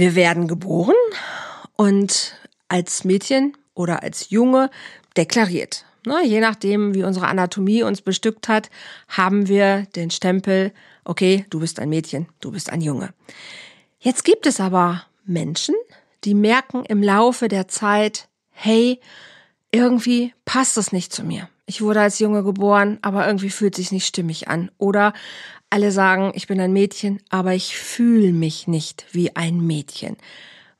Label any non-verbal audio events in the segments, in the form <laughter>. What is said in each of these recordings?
Wir werden geboren und als Mädchen oder als Junge deklariert. Ne, je nachdem, wie unsere Anatomie uns bestückt hat, haben wir den Stempel, okay, du bist ein Mädchen, du bist ein Junge. Jetzt gibt es aber Menschen, die merken im Laufe der Zeit, hey, irgendwie passt es nicht zu mir. Ich wurde als Junge geboren, aber irgendwie fühlt sich nicht stimmig an. Oder alle sagen, ich bin ein Mädchen, aber ich fühle mich nicht wie ein Mädchen.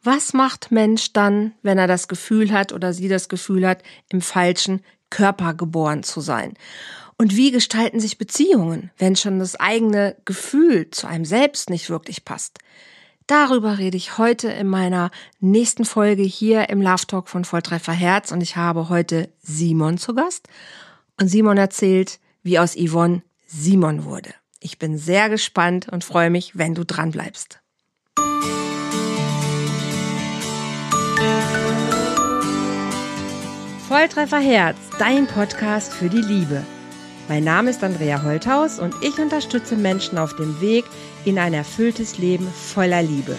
Was macht Mensch dann, wenn er das Gefühl hat oder sie das Gefühl hat, im falschen Körper geboren zu sein? Und wie gestalten sich Beziehungen, wenn schon das eigene Gefühl zu einem selbst nicht wirklich passt? Darüber rede ich heute in meiner nächsten Folge hier im Love Talk von Volltreffer Herz und ich habe heute Simon zu Gast. Und Simon erzählt, wie aus Yvonne Simon wurde. Ich bin sehr gespannt und freue mich, wenn du dran bleibst. Volltreffer Herz, dein Podcast für die Liebe. Mein Name ist Andrea Holthaus und ich unterstütze Menschen auf dem Weg in ein erfülltes Leben voller Liebe.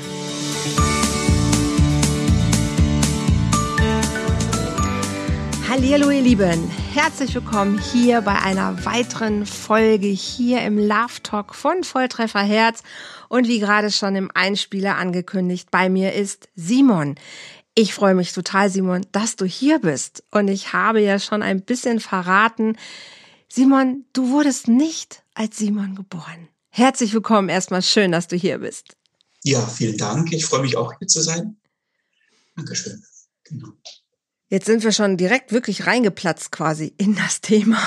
Hallo ihr Lieben, herzlich willkommen hier bei einer weiteren Folge hier im Love Talk von Volltreffer Herz und wie gerade schon im Einspieler angekündigt, bei mir ist Simon. Ich freue mich total, Simon, dass du hier bist und ich habe ja schon ein bisschen verraten, Simon, du wurdest nicht als Simon geboren. Herzlich willkommen erstmal. Schön, dass du hier bist. Ja, vielen Dank. Ich freue mich auch hier zu sein. Dankeschön. Genau. Jetzt sind wir schon direkt wirklich reingeplatzt quasi in das Thema.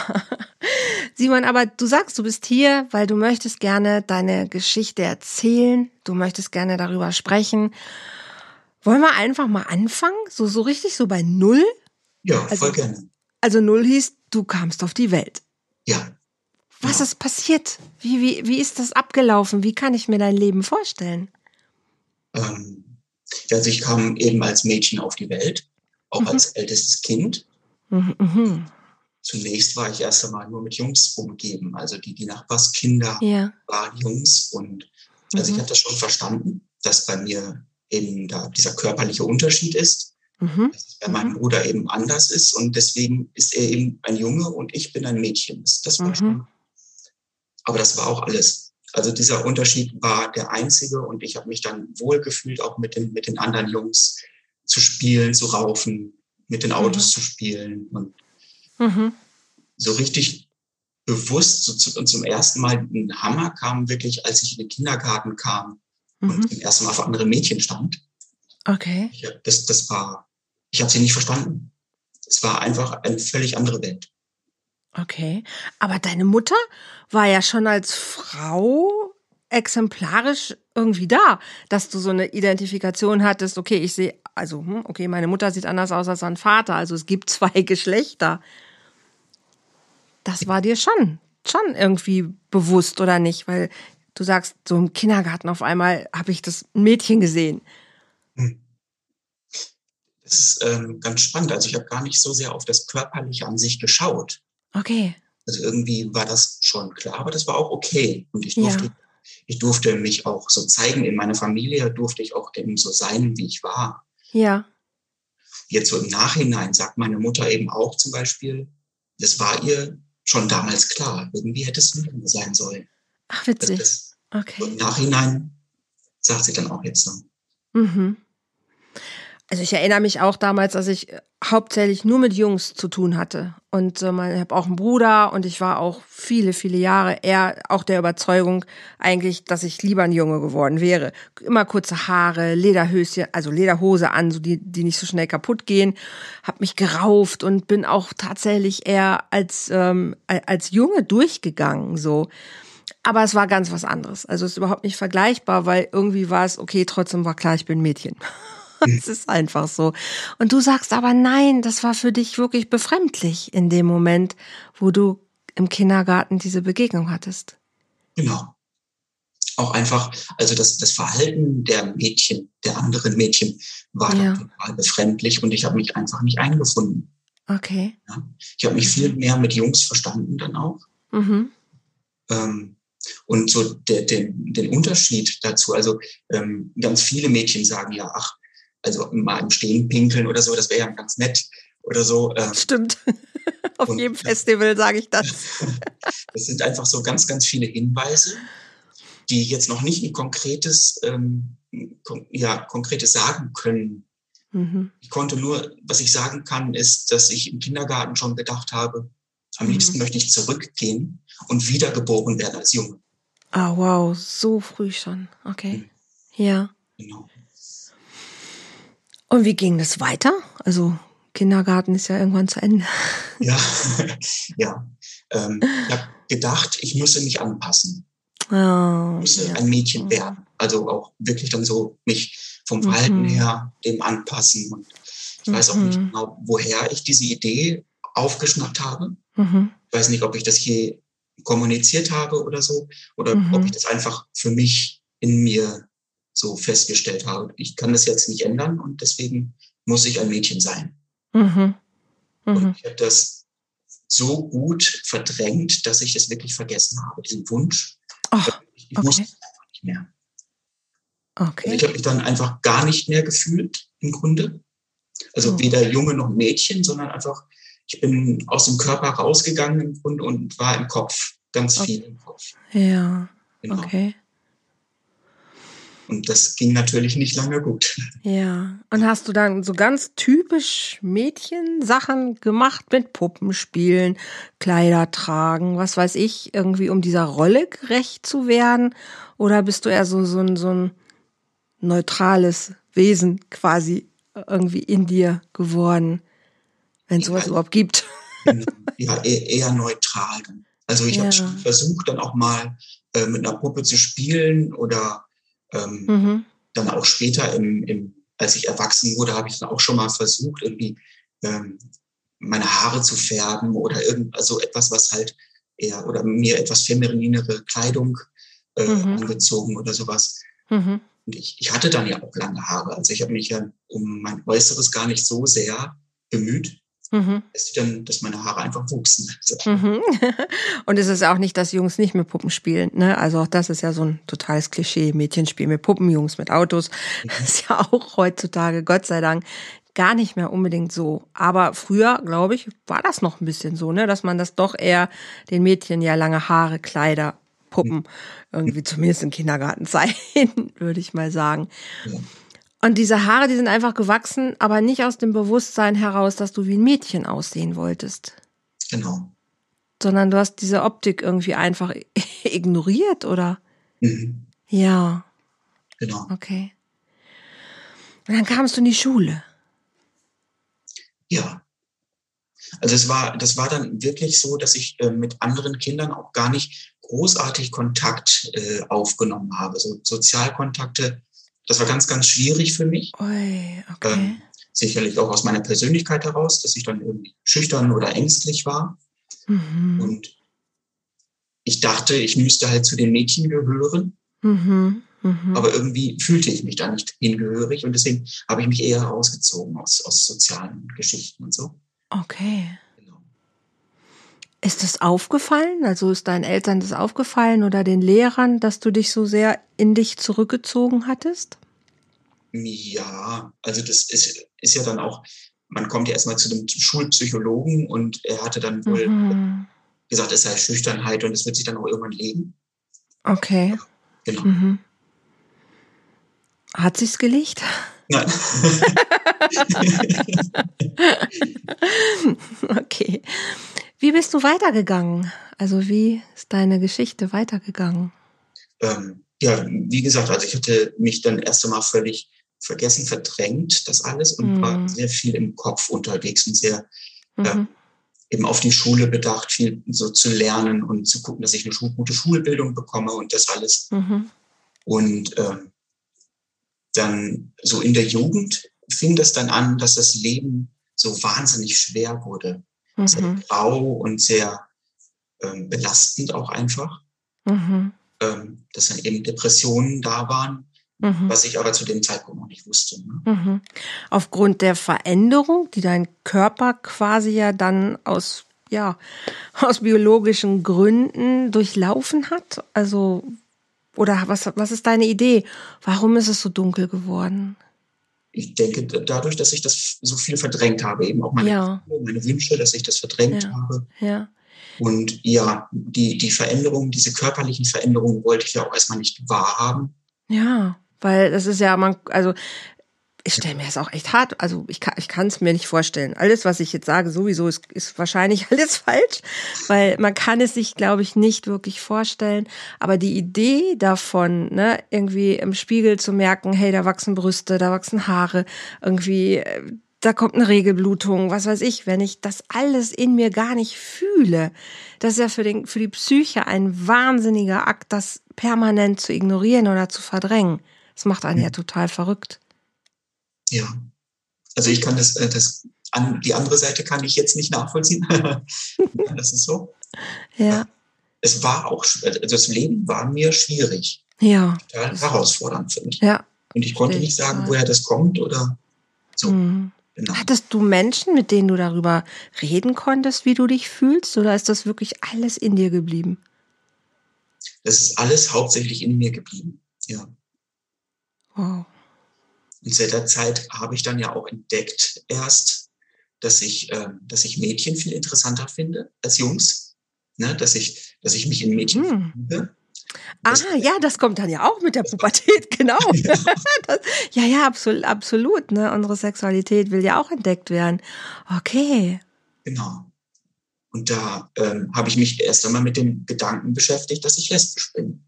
<laughs> Simon, aber du sagst, du bist hier, weil du möchtest gerne deine Geschichte erzählen. Du möchtest gerne darüber sprechen. Wollen wir einfach mal anfangen? So, so richtig so bei Null? Ja, voll also, gerne. Also Null hieß, du kamst auf die Welt. Ja. Was ist passiert? Wie, wie, wie ist das abgelaufen? Wie kann ich mir dein Leben vorstellen? Ähm, also ich kam eben als Mädchen auf die Welt, auch mhm. als ältestes Kind. Mhm, mhm. Zunächst war ich erst einmal nur mit Jungs umgeben. Also die, die Nachbarskinder ja. waren Jungs. Und also ich mhm. habe das schon verstanden, dass bei mir eben da dieser körperliche Unterschied ist. Mhm. Dass es bei meinem mhm. Bruder eben anders ist und deswegen ist er eben ein Junge und ich bin ein Mädchen. Das, war schon. Aber das war auch alles. Also dieser Unterschied war der einzige und ich habe mich dann wohlgefühlt, auch mit den, mit den anderen Jungs zu spielen, zu raufen, mit den Autos mhm. zu spielen und mhm. so richtig bewusst so zu, und zum ersten Mal ein Hammer kam wirklich, als ich in den Kindergarten kam und zum ersten Mal vor anderen Mädchen stand. Okay. Ich, das, das war, ich habe sie nicht verstanden. Es war einfach eine völlig andere Welt. Okay. Aber deine Mutter war ja schon als Frau exemplarisch irgendwie da, dass du so eine Identifikation hattest, okay, ich sehe, also, hm, okay, meine Mutter sieht anders aus als mein Vater, also es gibt <laughs> zwei Geschlechter. Das war dir schon, schon irgendwie bewusst oder nicht, weil du sagst, so im Kindergarten auf einmal habe ich das Mädchen gesehen. Hm. Das ist ähm, ganz spannend. Also ich habe gar nicht so sehr auf das Körperliche an sich geschaut. Okay. Also irgendwie war das schon klar, aber das war auch okay. Und ich durfte, ja. Ich durfte mich auch so zeigen. In meiner Familie durfte ich auch eben so sein, wie ich war. Ja. Jetzt so im Nachhinein sagt meine Mutter eben auch zum Beispiel, das war ihr schon damals klar. Irgendwie hätte es mir sein sollen. Ach, witzig. Das, okay. Im Nachhinein sagt sie dann auch jetzt so. Mhm. Also ich erinnere mich auch damals, als ich hauptsächlich nur mit Jungs zu tun hatte. Und äh, ich habe auch einen Bruder und ich war auch viele, viele Jahre eher auch der Überzeugung eigentlich, dass ich lieber ein Junge geworden wäre. Immer kurze Haare, Lederhöschen, also Lederhose an, so die, die nicht so schnell kaputt gehen. Hab mich gerauft und bin auch tatsächlich eher als, ähm, als Junge durchgegangen. so. Aber es war ganz was anderes. Also es ist überhaupt nicht vergleichbar, weil irgendwie war es, okay, trotzdem war klar, ich bin Mädchen. <laughs> <laughs> Es ist einfach so. Und du sagst aber nein, das war für dich wirklich befremdlich in dem Moment, wo du im Kindergarten diese Begegnung hattest. Genau. Auch einfach, also das, das Verhalten der Mädchen, der anderen Mädchen war ja. total befremdlich und ich habe mich einfach nicht eingefunden. Okay. Ja. Ich habe mich viel mehr mit Jungs verstanden dann auch. Mhm. Ähm, Und so der, den, den Unterschied dazu, also ähm, ganz viele Mädchen sagen ja, ach, also mal im Stehen pinkeln oder so, das wäre ja ganz nett oder so. Ähm, Stimmt. <laughs> Auf und, jedem Festival sage ich das. <laughs> das sind einfach so ganz, ganz viele Hinweise, die jetzt noch nicht ein konkretes, ähm, kon ja, konkretes sagen können. Mhm. Ich konnte nur, was ich sagen kann, ist, dass ich im Kindergarten schon gedacht habe, am mhm. liebsten möchte ich zurückgehen und wiedergeboren werden als Junge. Ah, wow, so früh schon. Okay. Mhm. Ja. Genau. Und wie ging das weiter? Also Kindergarten ist ja irgendwann zu Ende. Ja, <laughs> ja. Ähm, ich habe gedacht, ich müsse mich anpassen. Oh, ich müsse ja. ein Mädchen werden. Also auch wirklich dann so mich vom Verhalten mhm. her dem anpassen. Und ich weiß auch nicht mhm. genau, woher ich diese Idee aufgeschnappt habe. Mhm. Ich weiß nicht, ob ich das hier kommuniziert habe oder so, oder mhm. ob ich das einfach für mich in mir so festgestellt habe. Ich kann das jetzt nicht ändern und deswegen muss ich ein Mädchen sein. Mhm. Mhm. Und ich habe das so gut verdrängt, dass ich das wirklich vergessen habe, diesen Wunsch. Oh, ich okay. wusste es einfach nicht mehr. Okay. Also ich habe mich dann einfach gar nicht mehr gefühlt, im Grunde. Also oh. weder Junge noch Mädchen, sondern einfach, ich bin aus dem Körper rausgegangen im Grunde und war im Kopf, ganz okay. viel im Kopf. Ja. Genau. Okay. Und das ging natürlich nicht lange gut. Ja. Und hast du dann so ganz typisch Mädchensachen gemacht mit Puppenspielen, Kleider tragen, was weiß ich, irgendwie um dieser Rolle gerecht zu werden? Oder bist du eher so, so, ein, so ein neutrales Wesen quasi irgendwie in dir geworden, wenn es sowas überhaupt gibt? <laughs> Ja, eher, eher neutral. Also ich ja. habe versucht, dann auch mal äh, mit einer Puppe zu spielen oder ähm, mhm. Dann auch später, im, im, als ich erwachsen wurde, habe ich dann auch schon mal versucht, irgendwie ähm, meine Haare zu färben oder irgend, also etwas, was halt eher oder mir etwas femininere Kleidung äh, mhm. angezogen oder sowas. Mhm. Und ich, ich hatte dann ja auch lange Haare. Also ich habe mich ja um mein Äußeres gar nicht so sehr bemüht. Mhm. Es dann, dass meine Haare einfach wuchsen. Mhm. <laughs> Und es ist auch nicht, dass Jungs nicht mit Puppen spielen. Ne? Also auch das ist ja so ein totales Klischee. Mädchen spielen mit Puppen, Jungs mit Autos. Mhm. Das ist ja auch heutzutage, Gott sei Dank, gar nicht mehr unbedingt so. Aber früher, glaube ich, war das noch ein bisschen so, ne? dass man das doch eher den Mädchen ja lange Haare, Kleider, Puppen, mhm. irgendwie zumindest im Kindergarten sein, <laughs> würde ich mal sagen. Ja. Und diese Haare, die sind einfach gewachsen, aber nicht aus dem Bewusstsein heraus, dass du wie ein Mädchen aussehen wolltest. Genau. Sondern du hast diese Optik irgendwie einfach <laughs> ignoriert, oder? Mhm. Ja. Genau. Okay. Und dann kamst du in die Schule. Ja. Also es war, das war dann wirklich so, dass ich äh, mit anderen Kindern auch gar nicht großartig Kontakt äh, aufgenommen habe. So Sozialkontakte das war ganz, ganz schwierig für mich. Ui, okay. Ähm, sicherlich auch aus meiner Persönlichkeit heraus, dass ich dann irgendwie schüchtern oder ängstlich war. Mhm. Und ich dachte, ich müsste halt zu den Mädchen gehören. Mhm. Mhm. Aber irgendwie fühlte ich mich da nicht hingehörig und deswegen habe ich mich eher rausgezogen aus, aus sozialen Geschichten und so. Okay. Ist das aufgefallen? Also ist deinen Eltern das aufgefallen oder den Lehrern, dass du dich so sehr in dich zurückgezogen hattest? Ja, also das ist, ist ja dann auch, man kommt ja erstmal zu dem Schulpsychologen und er hatte dann wohl mhm. gesagt, es sei Schüchternheit und es wird sich dann auch irgendwann legen. Okay. Genau. Mhm. Hat sich's gelegt? Nein. <laughs> okay. Wie bist du weitergegangen? Also wie ist deine Geschichte weitergegangen? Ähm, ja, wie gesagt, also ich hatte mich dann erst einmal völlig vergessen, verdrängt, das alles und mhm. war sehr viel im Kopf unterwegs und sehr mhm. äh, eben auf die Schule bedacht, viel so zu lernen und zu gucken, dass ich eine gute Schulbildung bekomme und das alles. Mhm. Und ähm, dann so in der Jugend fing das dann an, dass das Leben so wahnsinnig schwer wurde mhm. sehr grau und sehr ähm, belastend auch einfach. Mhm. Ähm, dass dann eben Depressionen da waren, mhm. was ich aber zu dem Zeitpunkt noch nicht wusste. Ne? Mhm. Aufgrund der Veränderung, die dein Körper quasi ja dann aus ja <laughs> aus biologischen Gründen durchlaufen hat? Also oder was was ist deine Idee? Warum ist es so dunkel geworden? Ich denke dadurch, dass ich das so viel verdrängt habe, eben auch meine, ja. meine Wünsche, dass ich das verdrängt ja. habe. Ja. Und ja, die, die Veränderungen, diese körperlichen Veränderungen wollte ich ja auch erstmal nicht wahrhaben. Ja, weil das ist ja, man, also ich stelle mir das auch echt hart, also ich kann ich kann es mir nicht vorstellen. Alles, was ich jetzt sage, sowieso ist, ist wahrscheinlich <laughs> alles falsch, weil man kann es sich, glaube ich, nicht wirklich vorstellen. Aber die Idee davon, ne, irgendwie im Spiegel zu merken, hey, da wachsen Brüste, da wachsen Haare, irgendwie äh, da kommt eine Regelblutung, was weiß ich, wenn ich das alles in mir gar nicht fühle. Das ist ja für, den, für die Psyche ein wahnsinniger Akt, das permanent zu ignorieren oder zu verdrängen. Das macht einen ja total verrückt. Ja. Also ich kann das, äh, das an, die andere Seite kann ich jetzt nicht nachvollziehen. <laughs> das ist so. Ja. Es war auch, also das Leben war mir schwierig. Ja. Total herausfordernd für mich. Ja. Und ich konnte nicht sagen, woher das kommt oder so. Mhm. Genau. Hattest du Menschen, mit denen du darüber reden konntest, wie du dich fühlst, oder ist das wirklich alles in dir geblieben? Das ist alles hauptsächlich in mir geblieben, ja. Wow. Und seit der Zeit habe ich dann ja auch entdeckt erst, dass ich, äh, dass ich Mädchen viel interessanter finde als Jungs. Ne? Dass, ich, dass ich mich in Mädchen hm. finde. Ah, ja, das kommt dann ja auch mit der Pubertät, <laughs> genau. <laughs> Ja, das, ja, ja, absolut, absolut. Ne? Unsere Sexualität will ja auch entdeckt werden. Okay. Genau. Und da ähm, habe ich mich erst einmal mit dem Gedanken beschäftigt, dass ich lesbisch bin.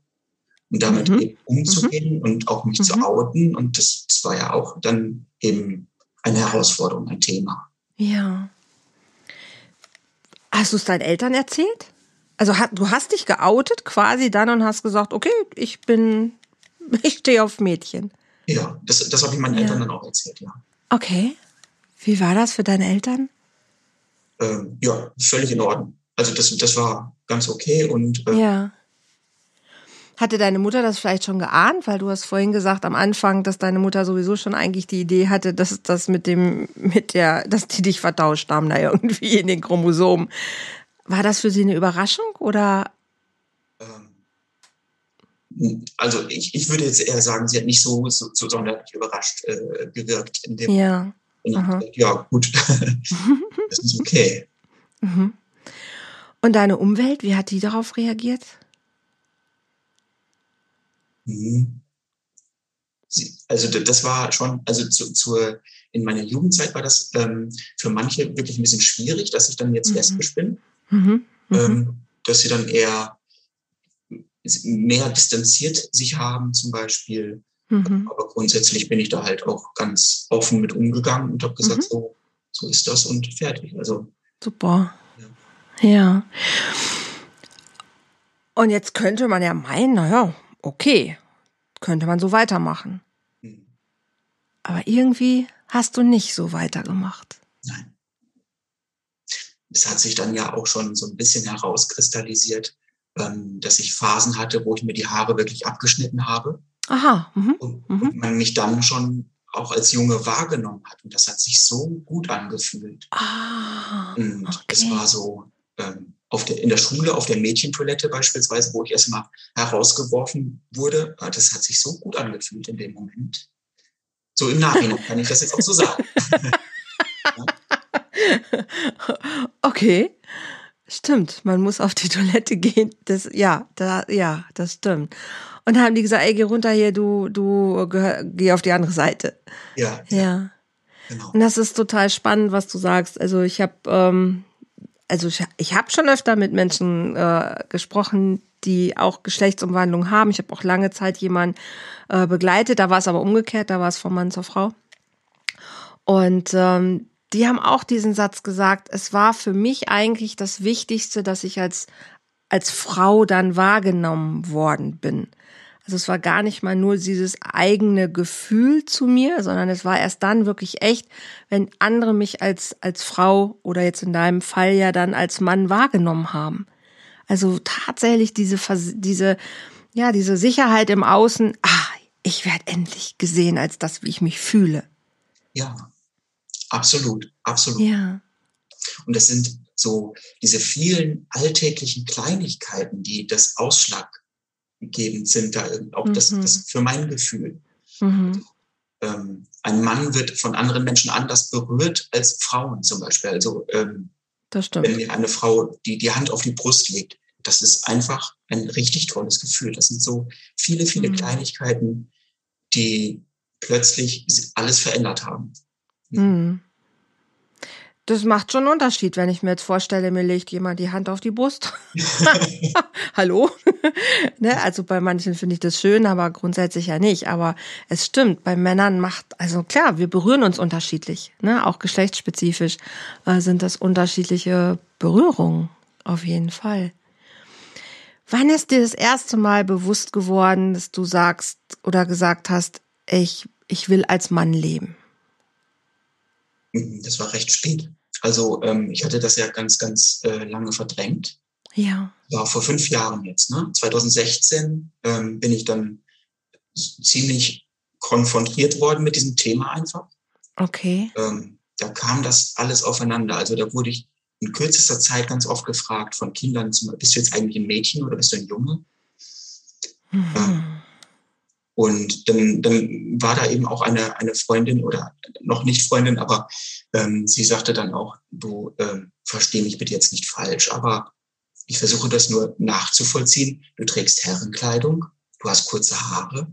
Und damit mhm. eben umzugehen mhm. und auch mich mhm. zu outen. Und das, das war ja auch dann eben eine Herausforderung, ein Thema. Ja. Hast du es deinen Eltern erzählt? Also du hast dich geoutet quasi dann und hast gesagt, okay, ich bin, <laughs> ich stehe auf Mädchen. Ja, das, das habe ich meinen ja. Eltern dann auch erzählt, ja. Okay. Wie war das für deine Eltern? Ähm, ja, völlig in Ordnung. Also das, das war ganz okay und äh, ja. Hatte deine Mutter das vielleicht schon geahnt? Weil du hast vorhin gesagt am Anfang, dass deine Mutter sowieso schon eigentlich die Idee hatte, dass das mit dem, mit der, dass die dich vertauscht haben da irgendwie in den Chromosomen. War das für Sie eine Überraschung oder? Ähm, also ich, ich würde jetzt eher sagen, sie hat nicht so, so, so sonderlich überrascht äh, gewirkt in dem. Ja. Und, ja, gut. <laughs> das ist okay. Mhm. Und deine Umwelt, wie hat die darauf reagiert? Mhm. Also das war schon, also zu, zur, in meiner Jugendzeit war das ähm, für manche wirklich ein bisschen schwierig, dass ich dann jetzt mhm. lesbisch bin. Mhm. Mhm. Ähm, dass sie dann eher mehr distanziert sich haben zum Beispiel. Mhm. Aber grundsätzlich bin ich da halt auch ganz offen mit umgegangen und habe gesagt, mhm. so, so ist das und fertig. Also super. Ja. ja. Und jetzt könnte man ja meinen, naja, okay, könnte man so weitermachen. Aber irgendwie hast du nicht so weitergemacht. Nein es hat sich dann ja auch schon so ein bisschen herauskristallisiert, ähm, dass ich Phasen hatte, wo ich mir die Haare wirklich abgeschnitten habe. Aha. Mhm. Und, mhm. und, man mich dann schon auch als Junge wahrgenommen hat. Und das hat sich so gut angefühlt. Ah, und okay. es war so ähm, der, in der Schule, auf der Mädchentoilette beispielsweise, wo ich erstmal herausgeworfen wurde. Ah, das hat sich so gut angefühlt in dem Moment. So im Nachhinein kann ich das jetzt auch so sagen. <laughs> okay. Stimmt, man muss auf die Toilette gehen. Das, ja, da, ja, das stimmt. Und dann haben die gesagt, ey, geh runter hier, du, du geh, geh auf die andere Seite. Ja. Ja. Genau. Und das ist total spannend, was du sagst. Also ich habe, ähm, also ich, ich habe schon öfter mit Menschen äh, gesprochen, die auch Geschlechtsumwandlung haben. Ich habe auch lange Zeit jemanden äh, begleitet. Da war es aber umgekehrt, da war es vom Mann zur Frau. Und ähm, die haben auch diesen Satz gesagt, es war für mich eigentlich das Wichtigste, dass ich als, als Frau dann wahrgenommen worden bin. Also es war gar nicht mal nur dieses eigene Gefühl zu mir, sondern es war erst dann wirklich echt, wenn andere mich als, als Frau oder jetzt in deinem Fall ja dann als Mann wahrgenommen haben. Also tatsächlich diese, diese, ja, diese Sicherheit im Außen, ah, ich werde endlich gesehen als das, wie ich mich fühle. Ja, Absolut, absolut. Ja. Und das sind so diese vielen alltäglichen Kleinigkeiten, die das ausschlaggebend sind, da auch mhm. das, das für mein Gefühl. Mhm. Ähm, ein Mann wird von anderen Menschen anders berührt als Frauen zum Beispiel. Also ähm, wenn mir eine Frau die, die Hand auf die Brust legt, das ist einfach ein richtig tolles Gefühl. Das sind so viele, viele mhm. Kleinigkeiten, die plötzlich alles verändert haben. Mhm. Das macht schon einen Unterschied, wenn ich mir jetzt vorstelle, mir legt jemand die Hand auf die Brust. <laughs> Hallo? <laughs> ne? Also bei manchen finde ich das schön, aber grundsätzlich ja nicht. Aber es stimmt, bei Männern macht, also klar, wir berühren uns unterschiedlich. Ne? Auch geschlechtsspezifisch äh, sind das unterschiedliche Berührungen, auf jeden Fall. Wann ist dir das erste Mal bewusst geworden, dass du sagst oder gesagt hast, ich, ich will als Mann leben? Das war recht spät. Also ähm, ich hatte das ja ganz, ganz äh, lange verdrängt. Ja. War vor fünf Jahren jetzt. Ne? 2016 ähm, bin ich dann ziemlich konfrontiert worden mit diesem Thema einfach. Okay. Ähm, da kam das alles aufeinander. Also da wurde ich in kürzester Zeit ganz oft gefragt von Kindern, bist du jetzt eigentlich ein Mädchen oder bist du ein Junge? Mhm. Und dann, dann war da eben auch eine, eine Freundin oder noch nicht Freundin, aber ähm, sie sagte dann auch, du ähm, versteh mich bitte jetzt nicht falsch, aber ich versuche das nur nachzuvollziehen. Du trägst Herrenkleidung, du hast kurze Haare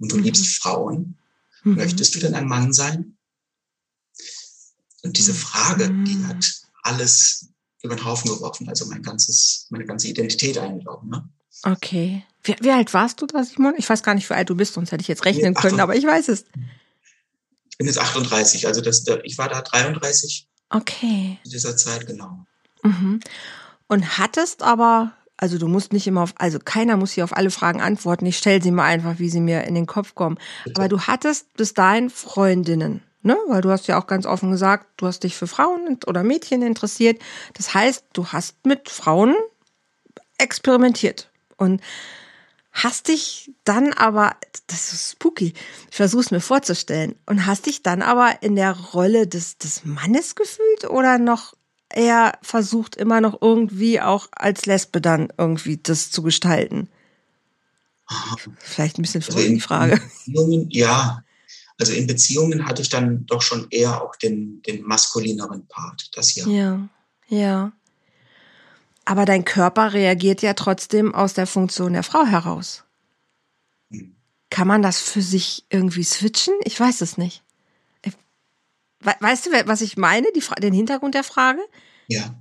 und du mhm. liebst Frauen. Mhm. Möchtest du denn ein Mann sein? Und diese Frage, die mhm. hat alles über den Haufen geworfen, also mein ganzes, meine ganze Identität eingelaufen. Ne? Okay. Wie, wie, alt warst du da, Simon? Ich weiß gar nicht, wie alt du bist, sonst hätte ich jetzt rechnen können, aber ich weiß es. Ich bin jetzt 38, also das, ich war da 33. Okay. In dieser Zeit, genau. Mhm. Und hattest aber, also du musst nicht immer auf, also keiner muss hier auf alle Fragen antworten. Ich stelle sie mal einfach, wie sie mir in den Kopf kommen. Bitte. Aber du hattest bis dahin Freundinnen, ne? Weil du hast ja auch ganz offen gesagt, du hast dich für Frauen oder Mädchen interessiert. Das heißt, du hast mit Frauen experimentiert. Und hast dich dann aber, das ist spooky, ich versuche es mir vorzustellen, und hast dich dann aber in der Rolle des, des Mannes gefühlt oder noch eher versucht, immer noch irgendwie auch als Lesbe dann irgendwie das zu gestalten? Vielleicht ein bisschen verrückt also die Frage. Ja, also in Beziehungen hatte ich dann doch schon eher auch den, den maskulineren Part, das ja. Ja, ja. Aber dein Körper reagiert ja trotzdem aus der Funktion der Frau heraus. Kann man das für sich irgendwie switchen? Ich weiß es nicht. Weißt du, was ich meine? Den Hintergrund der Frage? Ja.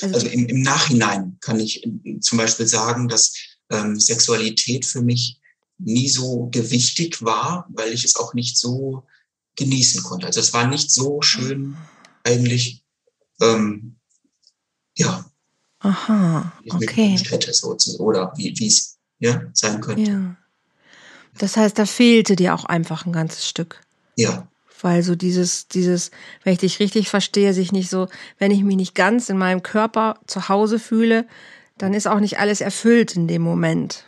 Also, also im, im, Nachhinein kann ich äh, zum Beispiel sagen, dass ähm, Sexualität für mich nie so gewichtig war, weil ich es auch nicht so genießen konnte. Also es war nicht so schön eigentlich, ähm, ja, Aha, okay. So, oder wie es ja, sein könnte. Ja. Das heißt, da fehlte dir auch einfach ein ganzes Stück. Ja. Weil so dieses, dieses, wenn ich dich richtig verstehe, sich nicht so, wenn ich mich nicht ganz in meinem Körper zu Hause fühle, dann ist auch nicht alles erfüllt in dem Moment.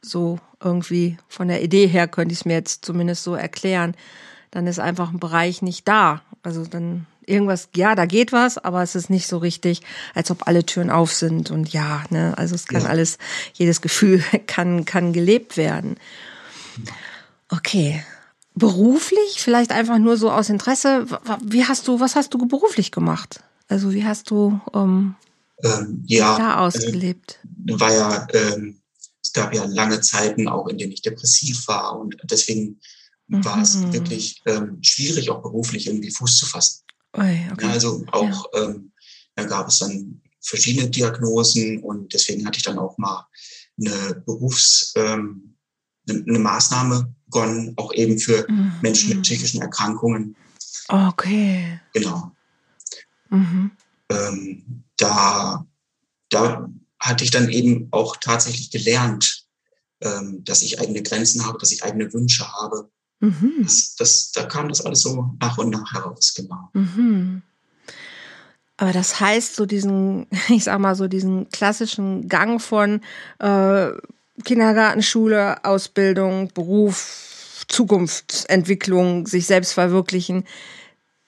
So irgendwie von der Idee her könnte ich es mir jetzt zumindest so erklären. Dann ist einfach ein Bereich nicht da. Also dann irgendwas, ja, da geht was, aber es ist nicht so richtig, als ob alle Türen auf sind und ja, ne, also es kann ja. alles, jedes Gefühl <laughs> kann, kann gelebt werden. Okay. Beruflich, vielleicht einfach nur so aus Interesse, wie hast du, was hast du beruflich gemacht? Also wie hast du ähm, ähm, ja, da ausgelebt? Äh, war ja, ähm, es gab ja lange Zeiten auch, in denen ich depressiv war und deswegen war es mhm. wirklich ähm, schwierig, auch beruflich irgendwie Fuß zu fassen. Okay. Also auch, ja. ähm, da gab es dann verschiedene Diagnosen und deswegen hatte ich dann auch mal eine Berufs, ähm, eine, eine Maßnahme begonnen, auch eben für mhm. Menschen mit psychischen Erkrankungen. Okay. Genau. Mhm. Ähm, da, da hatte ich dann eben auch tatsächlich gelernt, ähm, dass ich eigene Grenzen habe, dass ich eigene Wünsche habe Mhm. Das, das, da kam das alles so nach und nach heraus, genau. Mhm. Aber das heißt, so diesen, <laughs> ich sag mal, so diesen klassischen Gang von äh, Kindergarten, Schule, Ausbildung, Beruf, Zukunftsentwicklung, sich selbst verwirklichen,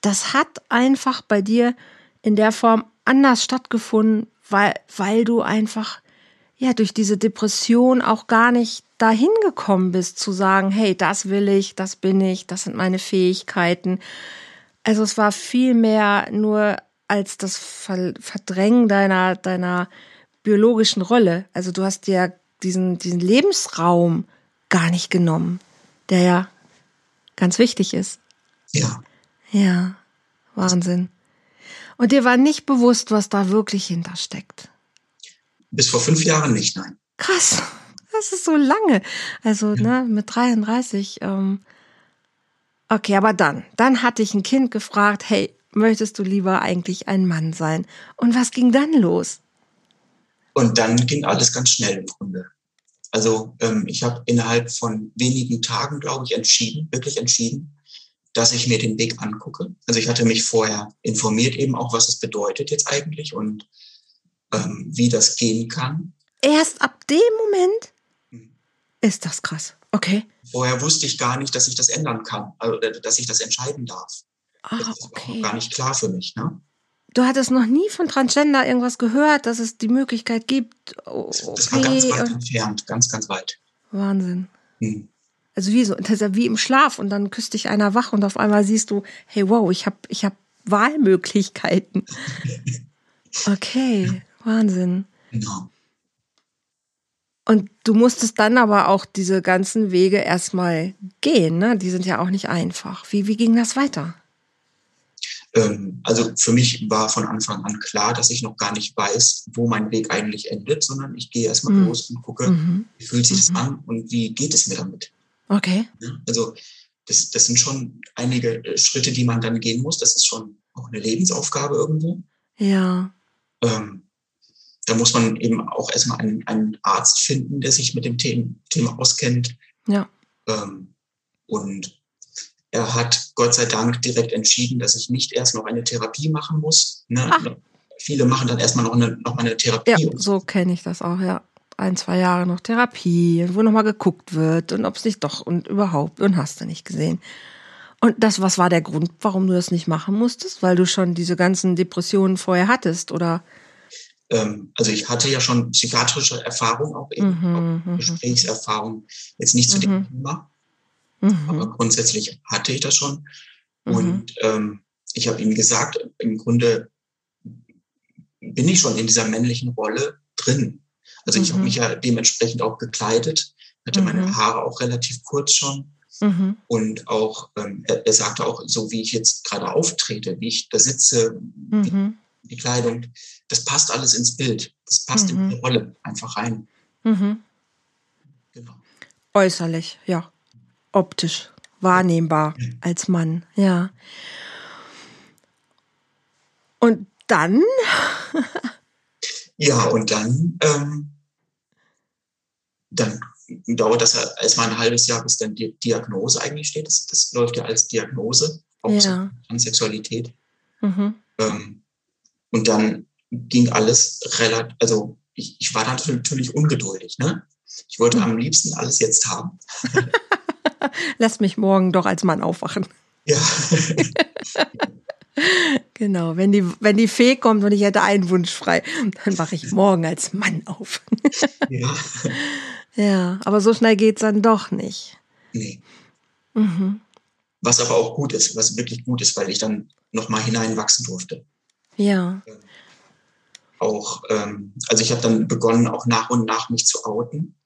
das hat einfach bei dir in der Form anders stattgefunden, weil, weil du einfach ja durch diese Depression auch gar nicht dahin gekommen bist zu sagen, hey, das will ich, das bin ich, das sind meine Fähigkeiten. Also es war viel mehr nur als das Verdrängen deiner, deiner biologischen Rolle. Also du hast dir diesen, diesen Lebensraum gar nicht genommen, der ja ganz wichtig ist. Ja. Ja, Wahnsinn. Und dir war nicht bewusst, was da wirklich hintersteckt. Bis vor fünf Jahren nicht, nein. Krass, das ist so lange. Also ja. ne, mit 33. Ähm, okay, aber dann, dann hatte ich ein Kind gefragt, hey, möchtest du lieber eigentlich ein Mann sein? Und was ging dann los? Und dann ging alles ganz schnell im Grunde. Also ähm, ich habe innerhalb von wenigen Tagen, glaube ich, entschieden, wirklich entschieden, dass ich mir den Weg angucke. Also ich hatte mich vorher informiert eben auch, was es bedeutet jetzt eigentlich und ähm, wie das gehen kann. Erst ab dem Moment hm. ist das krass. Okay. Vorher wusste ich gar nicht, dass ich das ändern kann, also dass ich das entscheiden darf. Ah, das ist okay. gar nicht klar für mich. Ne? Du hattest noch nie von Transgender irgendwas gehört, dass es die Möglichkeit gibt. Okay. Das war ganz weit entfernt, ganz, ganz weit. Wahnsinn. Hm. Also wie so, das ist ja wie im Schlaf und dann küsst dich einer wach und auf einmal siehst du, hey wow, ich habe ich hab Wahlmöglichkeiten. <laughs> Okay, Wahnsinn. Genau. Und du musstest dann aber auch diese ganzen Wege erstmal gehen, ne? Die sind ja auch nicht einfach. Wie, wie ging das weiter? Ähm, also für mich war von Anfang an klar, dass ich noch gar nicht weiß, wo mein Weg eigentlich endet, sondern ich gehe erstmal mhm. los und gucke, mhm. wie fühlt sich das mhm. an und wie geht es mir damit. Okay. Also das, das sind schon einige äh, Schritte, die man dann gehen muss. Das ist schon auch eine Lebensaufgabe irgendwo. Ja. Ähm, da muss man eben auch erstmal einen, einen Arzt finden, der sich mit dem Thema, Thema auskennt. Ja. Ähm, und er hat Gott sei Dank direkt entschieden, dass ich nicht erst noch eine Therapie machen muss. Ne? Viele machen dann erstmal noch, eine, noch mal eine Therapie. Ja, so kenne ich das auch, ja. Ein, zwei Jahre noch Therapie, wo nochmal geguckt wird und ob es nicht doch und überhaupt und hast du nicht gesehen. Und das, was war der Grund, warum du das nicht machen musstest? Weil du schon diese ganzen Depressionen vorher hattest, oder? Ähm, also ich hatte ja schon psychiatrische Erfahrung, auch eben mhm, auch mhm, mhm. Gesprächserfahrung, jetzt nicht zu mhm. dem Thema. Mhm. Aber grundsätzlich hatte ich das schon. Mhm. Und ähm, ich habe ihm gesagt, im Grunde bin ich schon in dieser männlichen Rolle drin. Also mhm. ich habe mich ja dementsprechend auch gekleidet, hatte meine mhm. Haare auch relativ kurz schon. Mhm. Und auch, ähm, er, er, sagte auch, so wie ich jetzt gerade auftrete, wie ich da sitze, die, die, Kleidung, das passt alles ins Bild. Das passt in die Rolle einfach rein. Genau. Äußerlich, ja optisch wahrnehmbar als Mann, ja. Und dann? ja, und dann, ähm, dann dauert das erstmal ein halbes Jahr, bis dann die Diagnose eigentlich steht. Das, das läuft ja als Diagnose, auch ja. Transsexualität. Mhm. Ähm, und dann ging alles relativ, also ich, ich war natürlich ungeduldig. Ne? Ich wollte mhm. am liebsten alles jetzt haben. <laughs> Lass mich morgen doch als Mann aufwachen. Ja. <laughs> genau, wenn die, wenn die Fee kommt und ich hätte einen Wunsch frei, dann wache ich morgen als Mann auf. <laughs> ja. Ja, aber so schnell geht es dann doch nicht. Nee. Mhm. Was aber auch gut ist, was wirklich gut ist, weil ich dann nochmal hineinwachsen durfte. Ja. Ähm, auch, ähm, also ich habe dann begonnen, auch nach und nach mich zu outen.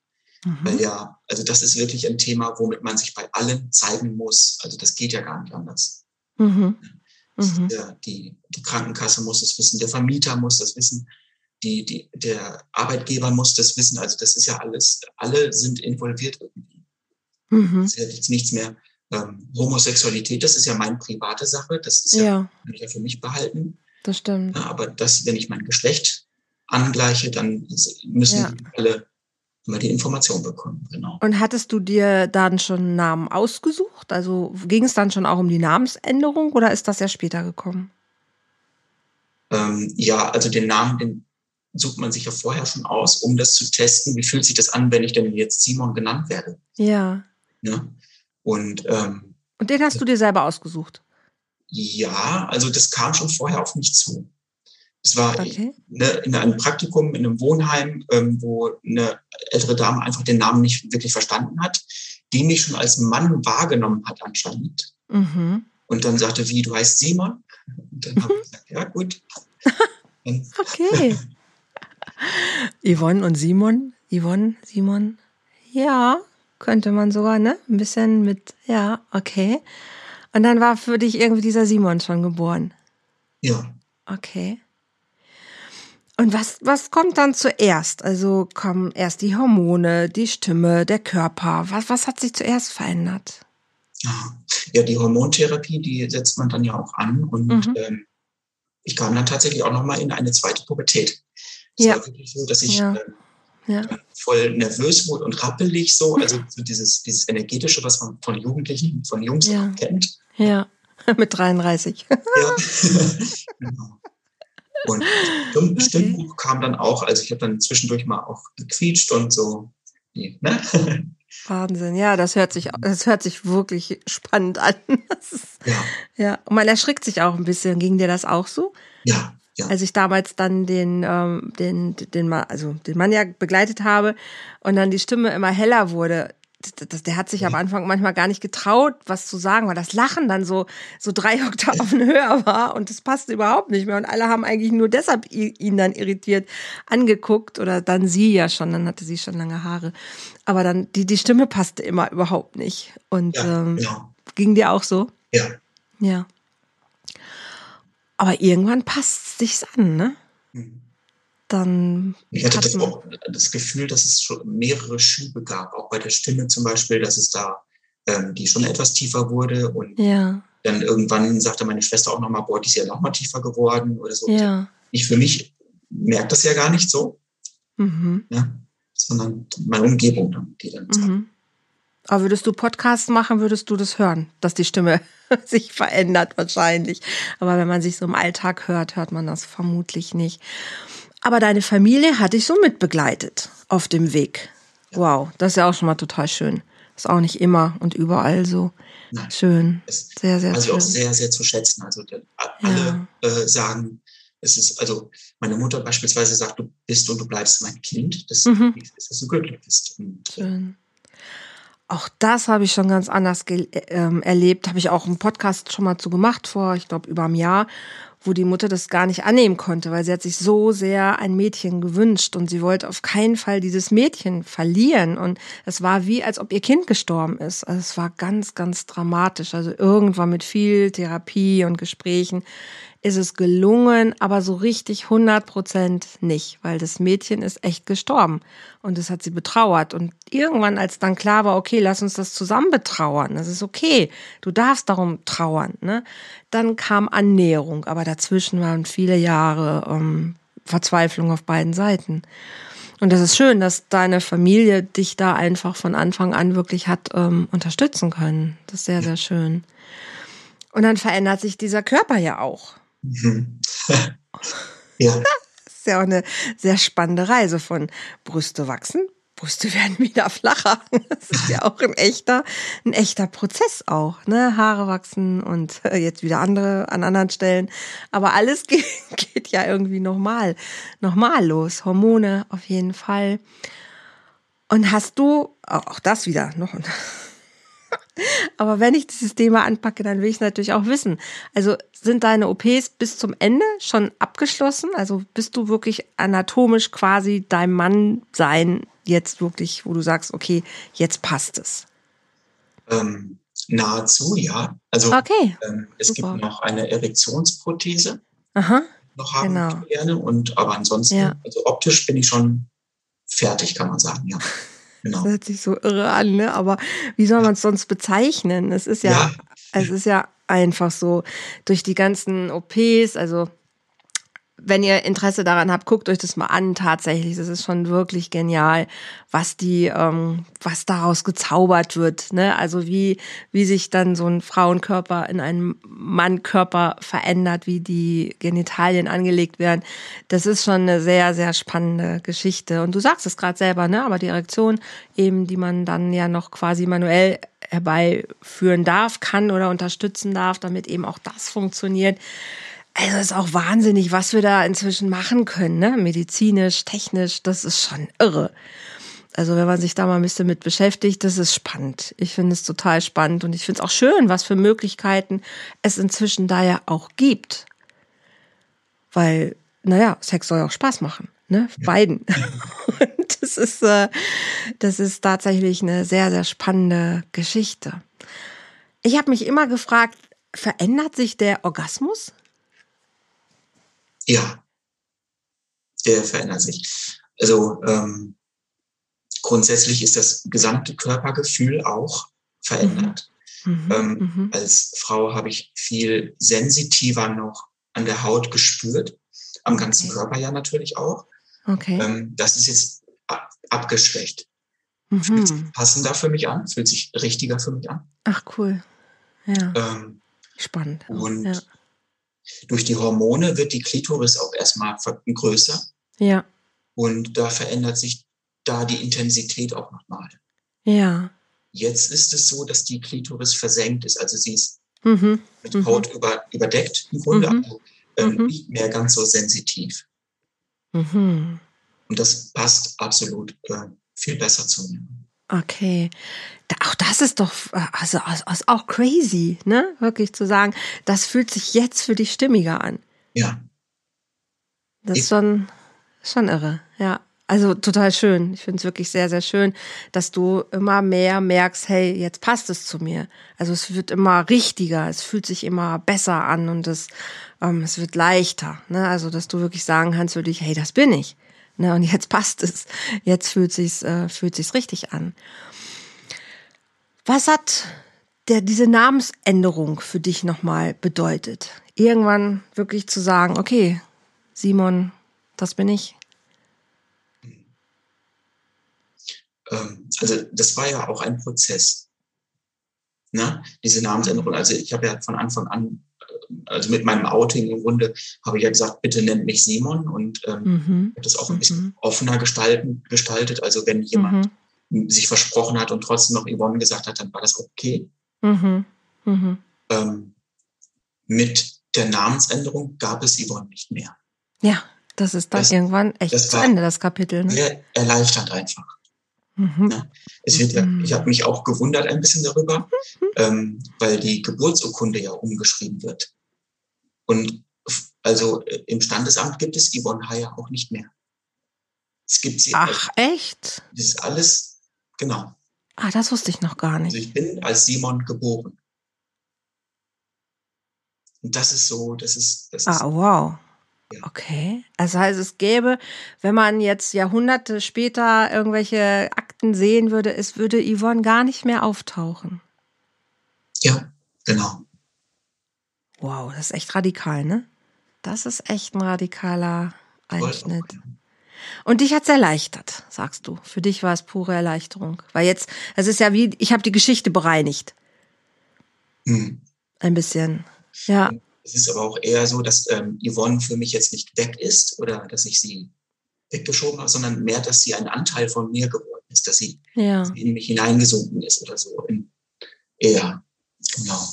Mhm. Weil ja, also das ist wirklich ein Thema, womit man sich bei allen zeigen muss. Also das geht ja gar nicht anders. Mhm. Mhm. Der, die, die Krankenkasse muss das wissen, der Vermieter muss das wissen, die, die, der Arbeitgeber muss das wissen. Also das ist ja alles, alle sind involviert irgendwie. Mhm. Das ist ja jetzt nichts mehr. Ähm, Homosexualität, das ist ja meine private Sache, das ist ja, ja. kann ich ja für mich behalten. Das stimmt. Ja, aber das, wenn ich mein Geschlecht angleiche, dann müssen ja. alle immer die Information bekommen, genau. Und hattest du dir dann schon einen Namen ausgesucht? Also ging es dann schon auch um die Namensänderung oder ist das ja später gekommen? Ähm, ja, also den Namen, den sucht man sich ja vorher schon aus, um das zu testen. Wie fühlt sich das an, wenn ich denn jetzt Simon genannt werde? Ja. ja? Und, ähm, Und den hast du dir selber ausgesucht? Ja, also das kam schon vorher auf mich zu. Es war okay. ne, in einem Praktikum in einem Wohnheim, ähm, wo eine ältere Dame einfach den Namen nicht wirklich verstanden hat, die mich schon als Mann wahrgenommen hat anscheinend. Mhm. Und dann sagte, wie, du heißt Simon? Und dann habe ich gesagt, ja gut. <laughs> okay. <laughs> Yvonne und Simon? Yvonne, Simon? Ja, könnte man sogar, ne? Ein bisschen mit, ja, okay. Und dann war für dich irgendwie dieser Simon schon geboren. Ja. Okay. Und was, was kommt dann zuerst? Also kommen erst die Hormone, die Stimme, der Körper. Was, was hat sich zuerst verändert? Ja, die Hormontherapie, die setzt man dann ja auch an. Und mhm. ähm, ich kam dann tatsächlich auch nochmal in eine zweite Pubertät. Es ja. war wirklich so, dass ich ja. äh, ja. voll nervös wurde und rappelig so. Also so dieses, dieses Energetische, was man von Jugendlichen, von Jungs ja. kennt. Ja, <laughs> mit 33. ja, <laughs> genau. Und Stimm okay. Stimmbuch kam dann auch, also ich habe dann zwischendurch mal auch gequietscht und so. Ne? <laughs> Wahnsinn, ja, das hört sich, das hört sich wirklich spannend an. Ist, ja. Ja, und man erschrickt sich auch ein bisschen. Ging dir das auch so? Ja. Ja. Als ich damals dann den, ähm, den, den, also den Mann ja begleitet habe und dann die Stimme immer heller wurde, das, der hat sich am Anfang manchmal gar nicht getraut, was zu sagen, weil das Lachen dann so, so drei <laughs> Oktaven höher war und das passte überhaupt nicht mehr. Und alle haben eigentlich nur deshalb ihn dann irritiert angeguckt oder dann sie ja schon, dann hatte sie schon lange Haare. Aber dann, die, die Stimme passte immer überhaupt nicht. Und ja, ähm, ja. ging dir auch so? Ja. Ja. Aber irgendwann passt es sich an, ne? Mhm dann. Ich hatte das auch das Gefühl, dass es schon mehrere Schübe gab, auch bei der Stimme zum Beispiel, dass es da, ähm, die schon etwas tiefer wurde und ja. dann irgendwann sagte meine Schwester auch nochmal, boah, die ist ja nochmal tiefer geworden oder so. Ja. Ich für mich merke das ja gar nicht so, mhm. ja, sondern meine Umgebung dann, die dann sagt. Mhm. Aber würdest du Podcasts machen, würdest du das hören, dass die Stimme <laughs> sich verändert wahrscheinlich. Aber wenn man sich so im Alltag hört, hört man das vermutlich nicht. Aber deine Familie hat dich so mitbegleitet auf dem Weg. Wow, das ist ja auch schon mal total schön. Ist auch nicht immer und überall so. Nein. Schön. sehr, sehr also schön. Also auch sehr, sehr zu schätzen. Also alle ja. äh, sagen, es ist, also meine Mutter beispielsweise sagt, du bist und du bleibst mein Kind. Das mhm. ist, dass du glücklich bist. Und, äh, schön. Auch das habe ich schon ganz anders äh, erlebt. Habe ich auch einen Podcast schon mal zu gemacht vor, ich glaube, über einem Jahr wo die Mutter das gar nicht annehmen konnte, weil sie hat sich so sehr ein Mädchen gewünscht und sie wollte auf keinen Fall dieses Mädchen verlieren. Und es war wie, als ob ihr Kind gestorben ist. Also es war ganz, ganz dramatisch. Also irgendwann mit viel Therapie und Gesprächen ist es gelungen, aber so richtig 100 Prozent nicht, weil das Mädchen ist echt gestorben und das hat sie betrauert. Und irgendwann, als dann klar war, okay, lass uns das zusammen betrauern, das ist okay, du darfst darum trauern, ne? dann kam Annäherung, aber dazwischen waren viele Jahre ähm, Verzweiflung auf beiden Seiten. Und das ist schön, dass deine Familie dich da einfach von Anfang an wirklich hat ähm, unterstützen können. Das ist sehr, sehr schön. Und dann verändert sich dieser Körper ja auch. Mhm. <laughs> ja. Das ist ja auch eine sehr spannende Reise von Brüste wachsen, Brüste <laughs> werden wieder flacher. Das ist ja auch ein echter, ein echter Prozess auch, ne? Haare wachsen und jetzt wieder andere an anderen Stellen. Aber alles <laughs> geht, geht ja irgendwie nochmal, nochmal los. Hormone auf jeden Fall. Und hast du, auch das wieder, noch, aber wenn ich dieses Thema anpacke, dann will ich natürlich auch wissen. Also sind deine OPs bis zum Ende schon abgeschlossen? Also bist du wirklich anatomisch quasi dein Mann sein jetzt wirklich, wo du sagst, okay, jetzt passt es? Ähm, nahezu, ja. Also okay. ähm, es Super. gibt noch eine Erektionsprothese. Aha. Noch haben genau. gerne. Und aber ansonsten, ja. also optisch bin ich schon fertig, kann man sagen, ja. <laughs> Genau. Das hört sich so irre an, ne? Aber wie soll man es sonst bezeichnen? Es ist ja, ja, es ist ja einfach so durch die ganzen OPs, also wenn ihr Interesse daran habt, guckt euch das mal an. Tatsächlich, das ist schon wirklich genial, was die, ähm, was daraus gezaubert wird. Ne? Also wie wie sich dann so ein Frauenkörper in einen Mannkörper verändert, wie die Genitalien angelegt werden. Das ist schon eine sehr sehr spannende Geschichte. Und du sagst es gerade selber, ne? Aber die Erektion eben, die man dann ja noch quasi manuell herbeiführen darf, kann oder unterstützen darf, damit eben auch das funktioniert Also ist auch wahnsinnig, was wir da inzwischen machen können, ne? Medizinisch, technisch, das ist schon irre. Also wenn man sich da mal ein bisschen mit beschäftigt, das ist spannend. Ich finde es total spannend und ich finde es auch schön, was für Möglichkeiten es inzwischen da ja auch gibt. Weil, naja, Sex soll ja auch Spaß machen, ne? Ja. Beiden. <laughs> Und das ist, äh, das ist tatsächlich eine sehr, sehr spannende Geschichte. Ich habe mich immer gefragt, verändert sich der Orgasmus? Ja, der verändert sich. Also ähm, grundsätzlich ist das gesamte Körpergefühl auch verändert. Mhm. Ähm, mhm. Als Frau habe ich viel sensitiver noch an der Haut gespürt, am ganzen okay. Körper ja natürlich auch. Okay. Ähm, das ist jetzt abgeschwächt. Mhm. Fühlt sich passender für mich an, fühlt sich richtiger für mich an. Ach cool. Ja. Ähm, Spannend. Und ja. Durch die Hormone wird die Klitoris auch erstmal größer. Ja. Und da verändert sich da die Intensität auch nochmal. Ja. Jetzt ist es so, dass die Klitoris versenkt ist. Also sie ist mhm. mit mhm. Haut über, überdeckt im Grunde, mhm. ähm, mhm. nicht mehr ganz so sensitiv. Mhm. Und das passt absolut äh, viel besser zu mir. Okay. Auch das ist doch, also, also auch crazy, ne? Wirklich zu sagen, das fühlt sich jetzt für dich stimmiger an. Ja. Das ist schon, schon irre, ja. Also total schön. Ich finde es wirklich sehr, sehr schön, dass du immer mehr merkst, hey, jetzt passt es zu mir. Also es wird immer richtiger, es fühlt sich immer besser an und es, ähm, es wird leichter. Ne? Also dass du wirklich sagen kannst für dich, hey, das bin ich. Ne? Und jetzt passt es. Jetzt fühlt sich's, äh, fühlt sich's richtig an. Was hat der, diese Namensänderung für dich nochmal bedeutet? Irgendwann wirklich zu sagen, okay, Simon, das bin ich. Ähm, also das war ja auch ein Prozess. Ne? Diese Namensänderung. Also ich habe ja von Anfang an, also mit meinem Outing im Grunde, habe ich ja gesagt, bitte nennt mich Simon und ähm, mhm. habe das auch ein bisschen mhm. offener gestalten, gestaltet. Also wenn jemand mhm. sich versprochen hat und trotzdem noch Yvonne gesagt hat, dann war das okay. Mhm. Mhm. Ähm, mit der Namensänderung gab es Yvonne nicht mehr. Ja, das ist dann das, irgendwann echt zu Ende, das Kapitel. Ne? Sehr erleichtert einfach. Mhm. Ja, es wird ja, ich habe mich auch gewundert ein bisschen darüber, mhm. ähm, weil die Geburtsurkunde ja umgeschrieben wird. Und also äh, im Standesamt gibt es Yvonne Heyer auch nicht mehr. Es gibt sie. Ach, als, echt? Das ist alles, genau. Ah, das wusste ich noch gar nicht. Also ich bin als Simon geboren. Und das ist so, das ist, das ist. Ah, wow. Okay. Also heißt, es gäbe, wenn man jetzt Jahrhunderte später irgendwelche Akten sehen würde, es würde Yvonne gar nicht mehr auftauchen. Ja, genau. Wow, das ist echt radikal, ne? Das ist echt ein radikaler Einschnitt. Und dich hat es erleichtert, sagst du. Für dich war es pure Erleichterung. Weil jetzt, es ist ja wie, ich habe die Geschichte bereinigt. Hm. Ein bisschen. Ja. Es ist aber auch eher so, dass ähm, Yvonne für mich jetzt nicht weg ist oder dass ich sie weggeschoben habe, sondern mehr, dass sie ein Anteil von mir geworden ist, dass sie, ja. in mich hineingesunken ist oder so. In, eher, genau.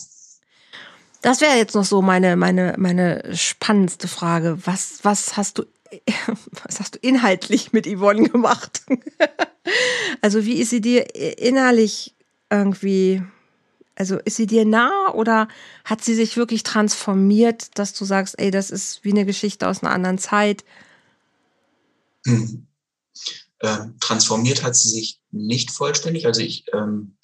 Das wäre jetzt noch so meine, meine, meine spannendste Frage. Was, was hast du, <laughs> was hast du inhaltlich mit Yvonne gemacht? <laughs> also wie ist sie dir innerlich irgendwie also ist sie dir nah oder hat sie sich wirklich transformiert, dass du sagst, ey, das ist wie eine Geschichte aus einer anderen Zeit? Hm. Ähm, transformiert hat sie sich nicht vollständig. Also ich ähm,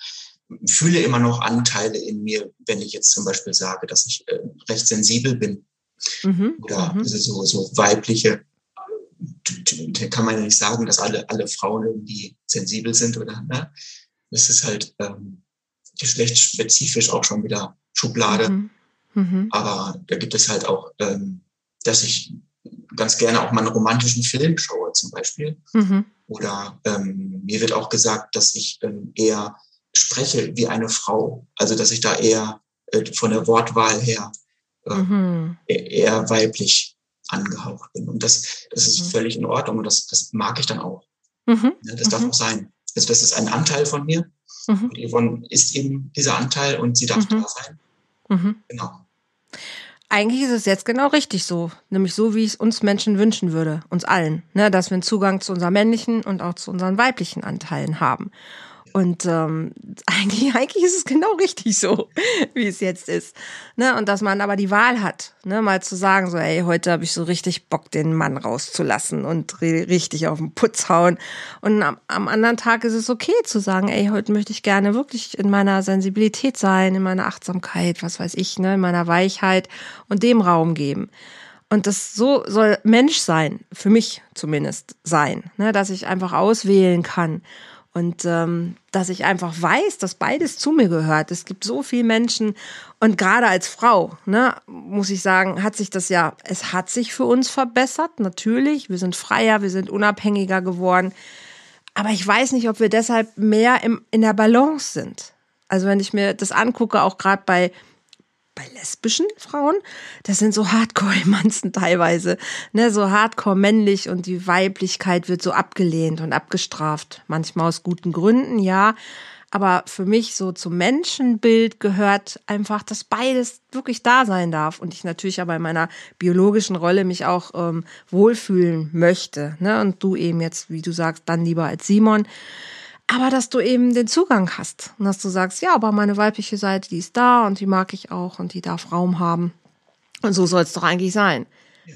fühle immer noch Anteile in mir, wenn ich jetzt zum Beispiel sage, dass ich äh, recht sensibel bin. Mhm. Oder mhm. Also so, so weibliche, kann man ja nicht sagen, dass alle, alle Frauen irgendwie sensibel sind oder, ne? Das ist halt, ähm, geschlechtsspezifisch auch schon wieder Schublade. Mhm. Mhm. Aber da gibt es halt auch, ähm, dass ich ganz gerne auch mal einen romantischen Film schaue zum Beispiel. Mhm. Oder ähm, mir wird auch gesagt, dass ich ähm, eher spreche wie eine Frau. Also dass ich da eher äh, von der Wortwahl her äh, mhm. E-, eher weiblich angehaucht bin. Und das, das ist mhm. völlig in Ordnung und das, das mag ich dann auch. Mhm. Ja, das darf auch sein. Also das ist ein Anteil von mir Mhm. Und Yvonne ist eben dieser Anteil und sie darf mhm. da sein. Mhm. Genau. eigentlich ist es jetzt genau richtig so, nämlich so, wie es uns Menschen wünschen würde, uns allen, ne, dass wir einen Zugang zu unseren männlichen und auch zu unseren weiblichen Anteilen haben. Und ähm, <laughs> eigentlich, eigentlich ist es genau richtig so, wie es jetzt ist. Ne? Und dass man aber die Wahl hat, ne? mal zu sagen, so, ey, heute habe ich so richtig Bock, den Mann rauszulassen und richtig auf den Putz hauen. Und am, am anderen Tag ist es okay zu sagen, ey, heute möchte ich gerne wirklich in meiner Sensibilität sein, in meiner Achtsamkeit, was weiß ich, ne? in meiner Weichheit und dem Raum geben. Und das so soll Mensch sein, für mich zumindest sein, ne? dass ich einfach auswählen kann. Und ähm, dass ich einfach weiß, dass beides zu mir gehört. Es gibt so viele Menschen und gerade als Frau, ne, muss ich sagen, hat sich das ja, es hat sich für uns verbessert, natürlich. Wir sind freier, wir sind unabhängiger geworden. Aber ich weiß nicht, ob wir deshalb mehr im, in der Balance sind. Also wenn ich mir das angucke, auch gerade bei bei lesbischen Frauen, das sind so Hardcore-Emanzen teilweise, ne, so Hardcore männlich und die Weiblichkeit wird so abgelehnt und abgestraft. Manchmal aus guten Gründen, ja. Aber für mich so zum Menschenbild gehört einfach, dass beides wirklich da sein darf und ich natürlich aber in meiner biologischen Rolle mich auch ähm, wohlfühlen möchte. Ne? Und du eben jetzt, wie du sagst, dann lieber als Simon aber dass du eben den Zugang hast und dass du sagst, ja, aber meine weibliche Seite, die ist da und die mag ich auch und die darf Raum haben. Und so soll es doch eigentlich sein. Ja.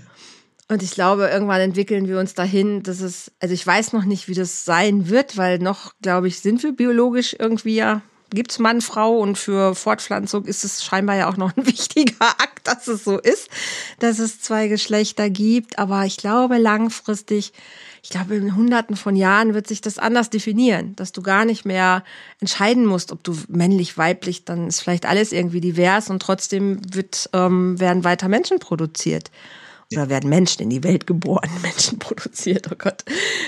Und ich glaube, irgendwann entwickeln wir uns dahin, dass es, also ich weiß noch nicht, wie das sein wird, weil noch, glaube ich, sind wir biologisch irgendwie ja, gibt's Mann, Frau und für Fortpflanzung ist es scheinbar ja auch noch ein <laughs> wichtiger Akt, dass es so ist, dass es zwei Geschlechter gibt. Aber ich glaube, langfristig ich glaube, in hunderten von Jahren wird sich das anders definieren, dass du gar nicht mehr entscheiden musst, ob du männlich, weiblich, dann ist vielleicht alles irgendwie divers und trotzdem wird, ähm, werden weiter Menschen produziert. Oder werden Menschen in die Welt geboren, <laughs> Menschen produziert, oh Gott.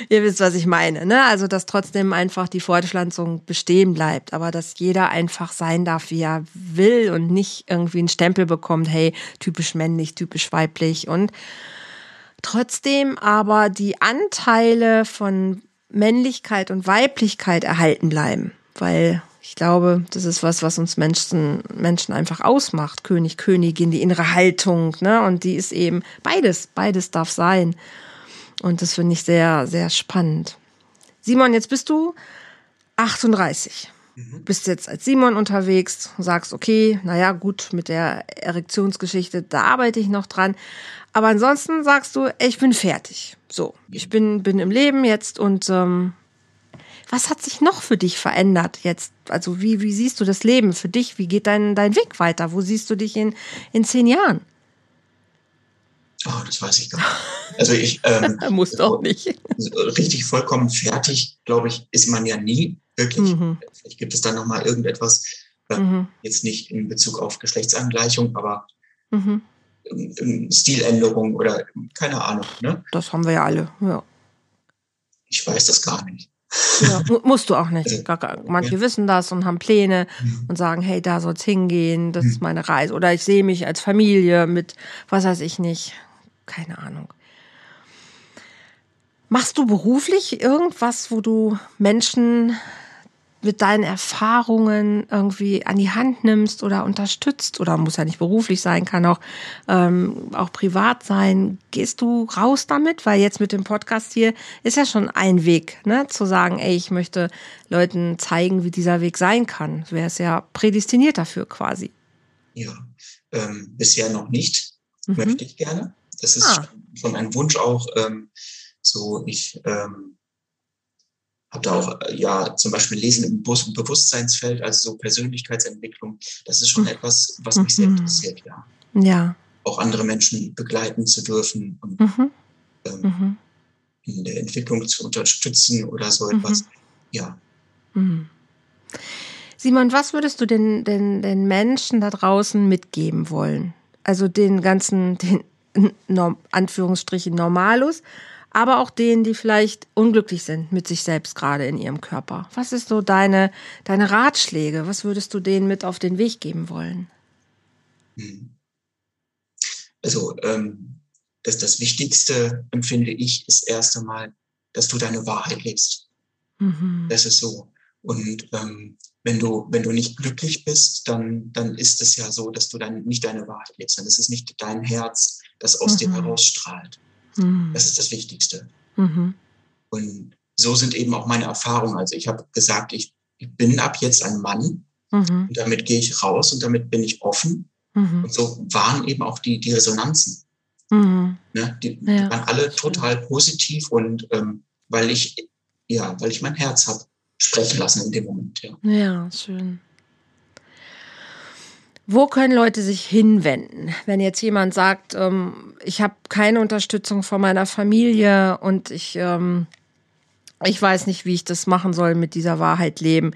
Ihr wisst, was ich meine, ne? Also, dass trotzdem einfach die Fortpflanzung bestehen bleibt, aber dass jeder einfach sein darf, wie er will und nicht irgendwie einen Stempel bekommt, hey, typisch männlich, typisch weiblich und trotzdem aber die Anteile von Männlichkeit und Weiblichkeit erhalten bleiben, weil ich glaube, das ist was, was uns Menschen, Menschen einfach ausmacht. König, Königin, die innere Haltung, ne? Und die ist eben beides, beides darf sein. Und das finde ich sehr, sehr spannend. Simon, jetzt bist du 38. Mhm. Bist jetzt als Simon unterwegs, sagst, okay, naja, gut, mit der Erektionsgeschichte, da arbeite ich noch dran. Aber ansonsten sagst du, ich bin fertig. So, ich bin, bin im Leben jetzt und ähm, was hat sich noch für dich verändert jetzt? Also wie, wie siehst du das Leben für dich? Wie geht dein, dein Weg weiter? Wo siehst du dich in, in zehn Jahren? Oh, das weiß ich gar nicht. Also ich ähm, <laughs> muss doch nicht. Richtig vollkommen fertig, glaube ich, ist man ja nie wirklich. Mhm. Vielleicht gibt es da noch mal irgendetwas, äh, mhm. jetzt nicht in Bezug auf Geschlechtsangleichung, aber mhm. Stiländerung oder keine Ahnung. Ne? Das haben wir ja alle, ja. Ich weiß das gar nicht. Ja, musst du auch nicht. Also, manche ja. wissen das und haben Pläne mhm. und sagen, hey, da soll es hingehen, das mhm. ist meine Reise. Oder ich sehe mich als Familie mit, was weiß ich nicht, keine Ahnung. Machst du beruflich irgendwas, wo du Menschen mit deinen Erfahrungen irgendwie an die Hand nimmst oder unterstützt oder muss ja nicht beruflich sein, kann auch ähm, auch privat sein. Gehst du raus damit? Weil jetzt mit dem Podcast hier ist ja schon ein Weg, ne, zu sagen, ey, ich möchte Leuten zeigen, wie dieser Weg sein kann. Wäre es ja prädestiniert dafür quasi. Ja, ähm, bisher noch nicht. Mhm. Möchte ich gerne. Das ist ah. schon ein Wunsch auch. Ähm, so, ich ähm, habe da auch äh, ja zum Beispiel Lesen im Bewusstseinsfeld, also so Persönlichkeitsentwicklung. Das ist schon mhm. etwas, was mich sehr mhm. interessiert, ja. Ja. Auch andere Menschen begleiten zu dürfen und mhm. Ähm, mhm. in der Entwicklung zu unterstützen oder so mhm. etwas. Ja. Simon, was würdest du den, den, den Menschen da draußen mitgeben wollen? Also den ganzen, den Anführungsstrichen Normalus, aber auch denen, die vielleicht unglücklich sind mit sich selbst gerade in ihrem Körper. Was ist so deine, deine Ratschläge? Was würdest du denen mit auf den Weg geben wollen? Also, ähm, das, das Wichtigste, empfinde ich, ist erst einmal, dass du deine Wahrheit lebst. Mhm. Das ist so. Und ähm, wenn du, wenn du nicht glücklich bist, dann, dann ist es ja so, dass du dann nicht deine Wahrheit lebst. Dann ist es nicht dein Herz, das aus mhm. dir herausstrahlt. Mhm. Das ist das Wichtigste. Mhm. Und so sind eben auch meine Erfahrungen. Also ich habe gesagt, ich, ich bin ab jetzt ein Mann mhm. und damit gehe ich raus und damit bin ich offen. Mhm. Und so waren eben auch die, die Resonanzen. Mhm. Ne? Die, ja. die, waren alle total positiv und ähm, weil ich, ja, weil ich mein Herz habe sprechen lassen in dem Moment. Ja, ja schön. Wo können Leute sich hinwenden, wenn jetzt jemand sagt, ähm, ich habe keine Unterstützung von meiner Familie und ich, ähm, ich weiß nicht, wie ich das machen soll mit dieser Wahrheit leben?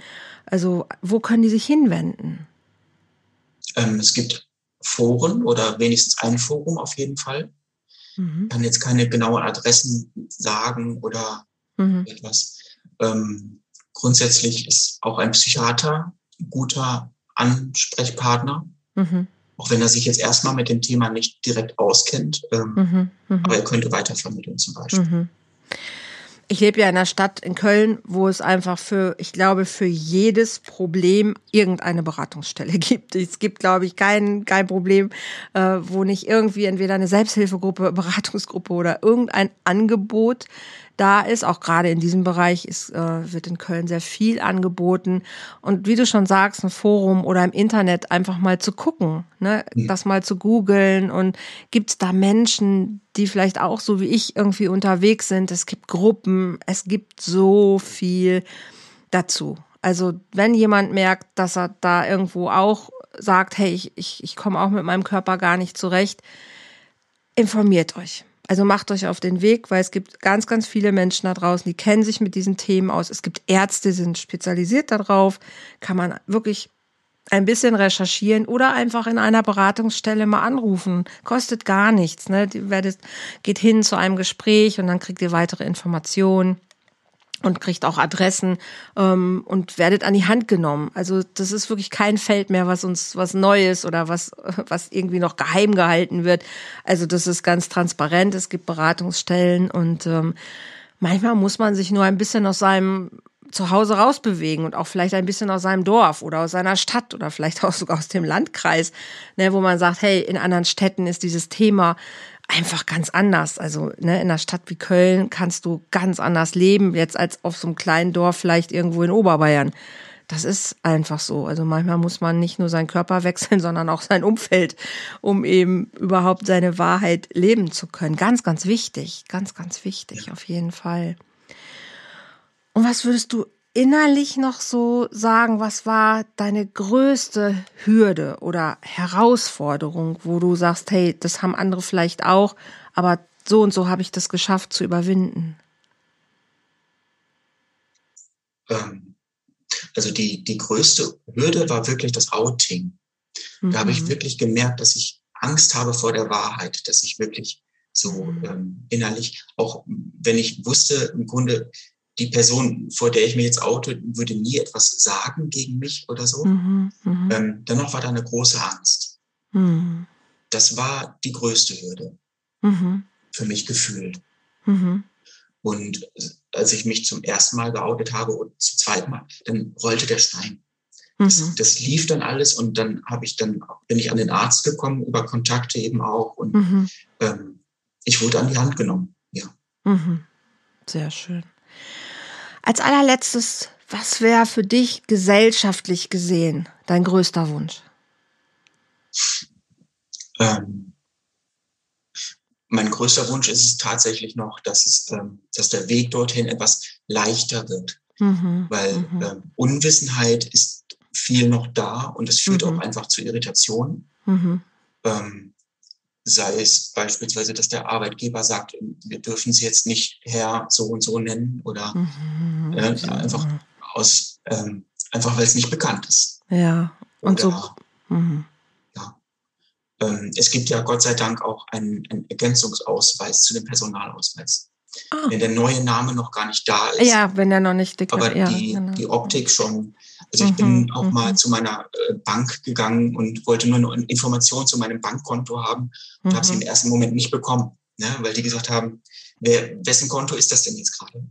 Also wo können die sich hinwenden? Ähm, es gibt Foren oder wenigstens ein Forum auf jeden Fall. Mhm. Ich kann jetzt keine genauen Adressen sagen oder mhm. etwas. Ähm, grundsätzlich ist auch ein Psychiater ein guter Ansprechpartner. Mhm. Auch wenn er sich jetzt erstmal mit dem Thema nicht direkt auskennt. Ähm, mhm. Mhm. Aber er könnte weitervermitteln zum Beispiel. Mhm. Ich lebe ja in einer Stadt in Köln, wo es einfach für, ich glaube, für jedes Problem irgendeine Beratungsstelle <laughs> gibt. Es gibt, glaube ich, kein, kein Problem, äh, wo nicht irgendwie entweder eine Selbsthilfegruppe, Beratungsgruppe oder irgendein Angebot da ist. Auch gerade in diesem Bereich ist, äh, wird in Köln sehr viel angeboten. Und wie du schon sagst, ein Forum oder im Internet einfach mal zu gucken, ne? Mhm. das mal zu googeln und gibt es da Menschen, die vielleicht auch so wie ich irgendwie unterwegs sind. Es gibt Gruppen, es gibt so viel dazu. Also wenn jemand merkt, dass er da irgendwo auch sagt, hey, ich, ich, ich komme auch mit meinem Körper gar nicht zurecht, informiert euch. Also macht euch auf den Weg, weil es gibt ganz, ganz viele Menschen da draußen, die kennen sich mit diesen Themen aus. Es gibt Ärzte, die sind spezialisiert darauf. Kann man wirklich ein bisschen recherchieren oder einfach in einer Beratungsstelle mal anrufen. Kostet gar nichts. Ne? Werdet, geht hin zu einem Gespräch und dann kriegt ihr weitere Informationen und kriegt auch Adressen ähm, und werdet an die Hand genommen. Also das ist wirklich kein Feld mehr, was uns was Neues oder was <laughs> was irgendwie noch geheim gehalten wird. Also das ist ganz transparent. Es gibt Beratungsstellen und ähm, manchmal muss man sich nur ein bisschen aus seinem Zuhause rausbewegen und auch vielleicht ein bisschen aus seinem Dorf oder aus seiner Stadt oder vielleicht <laughs> auch sogar aus dem Landkreis, ne, wo man sagt, hey, in anderen Städten ist dieses Thema einfach ganz anders. Also ne, in einer Stadt wie Köln kannst du ganz anders leben, jetzt als auf so einem kleinen Dorf vielleicht irgendwo in Oberbayern. Das ist einfach so. Also manchmal muss man nicht nur seinen Körper <laughs> wechseln, sondern auch sein Umfeld, um eben überhaupt seine Wahrheit leben zu können. Ganz, ganz wichtig. Ganz, ganz wichtig, auf jeden Fall. Und was würdest du innerlich noch so sagen, was war deine größte Hürde oder Herausforderung, wo du sagst, hey, das haben andere vielleicht auch, aber so und so habe ich das geschafft zu überwinden? Ähm, also die, die größte Hürde war wirklich das Outing. Mhm. Da habe ich mhm. wirklich gemerkt, dass ich Angst habe vor der Wahrheit, dass ich wirklich so mhm. ähm, innerlich, auch wenn ich wusste, im Grunde, die Person, vor der ich mir jetzt oute, würde nie etwas sagen gegen mich oder so. Mhm, mh. ähm, dennoch war da eine große Angst. Mhm. Das war die größte Hürde mhm. für mich gefühlt. Mhm. Und als ich mich zum ersten Mal geoutet habe und zum zweiten Mal, dann rollte der Stein. Das, mhm. das lief dann alles und dann habe ich dann bin ich an den Arzt gekommen über Kontakte eben auch und mhm. ähm, ich wurde an die Hand genommen. Ja. Sehr schön. Als allerletztes, was wäre für dich gesellschaftlich gesehen dein größter Wunsch? Ähm, mein größter Wunsch ist es tatsächlich noch, dass, es, ähm, dass der Weg dorthin etwas leichter wird. Mhm, Weil mhm. ähm, Unwissenheit ist viel noch da und es führt mhm. auch einfach zu Irritationen. Mhm. Ähm, sei es beispielsweise, dass der Arbeitgeber sagt, wir dürfen sie jetzt nicht Herr so und so nennen oder mhm. äh, einfach aus ähm, einfach weil es nicht bekannt ist. Ja. Und oder, so. Mhm. Ja. Ähm, es gibt ja Gott sei Dank auch einen, einen Ergänzungsausweis zu dem Personalausweis. Ah. Wenn der neue Name noch gar nicht da ist. Ja, wenn der noch nicht dick Aber ja, die, genau. die Optik schon. Also ich mhm, bin auch mhm. mal zu meiner äh, Bank gegangen und wollte nur eine Information zu meinem Bankkonto haben und mhm. habe sie im ersten Moment nicht bekommen, ne? weil die gesagt haben, wer, wessen Konto ist das denn jetzt gerade?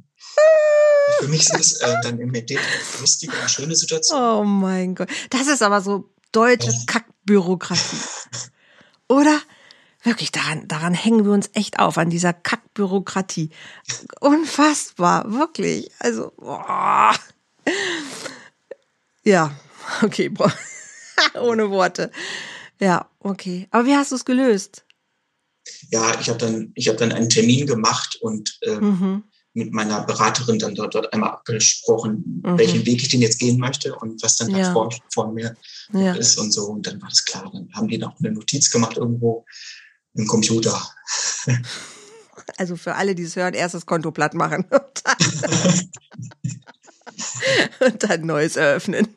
Für mich sind es äh, dann im Edit lustige und schöne Situationen. Oh mein Gott. Das ist aber so deutsche Kackbürokratie. Oder? Wirklich, daran, daran hängen wir uns echt auf, an dieser Kackbürokratie. Unfassbar, wirklich. Also, boah. Ja, <laughs> okay, boah. <laughs> ohne Worte. Ja, okay. Aber wie hast du es gelöst? Ja, ich habe dann, ich habe dann einen Termin gemacht und äh, mhm. mit meiner Beraterin dann dort, dort einmal abgesprochen, mhm. welchen Weg ich denn jetzt gehen möchte und was dann ja. vor, vor mir ja. ist und so. Und dann war das klar. Dann haben die noch eine Notiz gemacht irgendwo im Computer. <laughs> Also für alle, die es hören, erst das Konto platt machen <laughs> und dann, neues eröffnen. <laughs>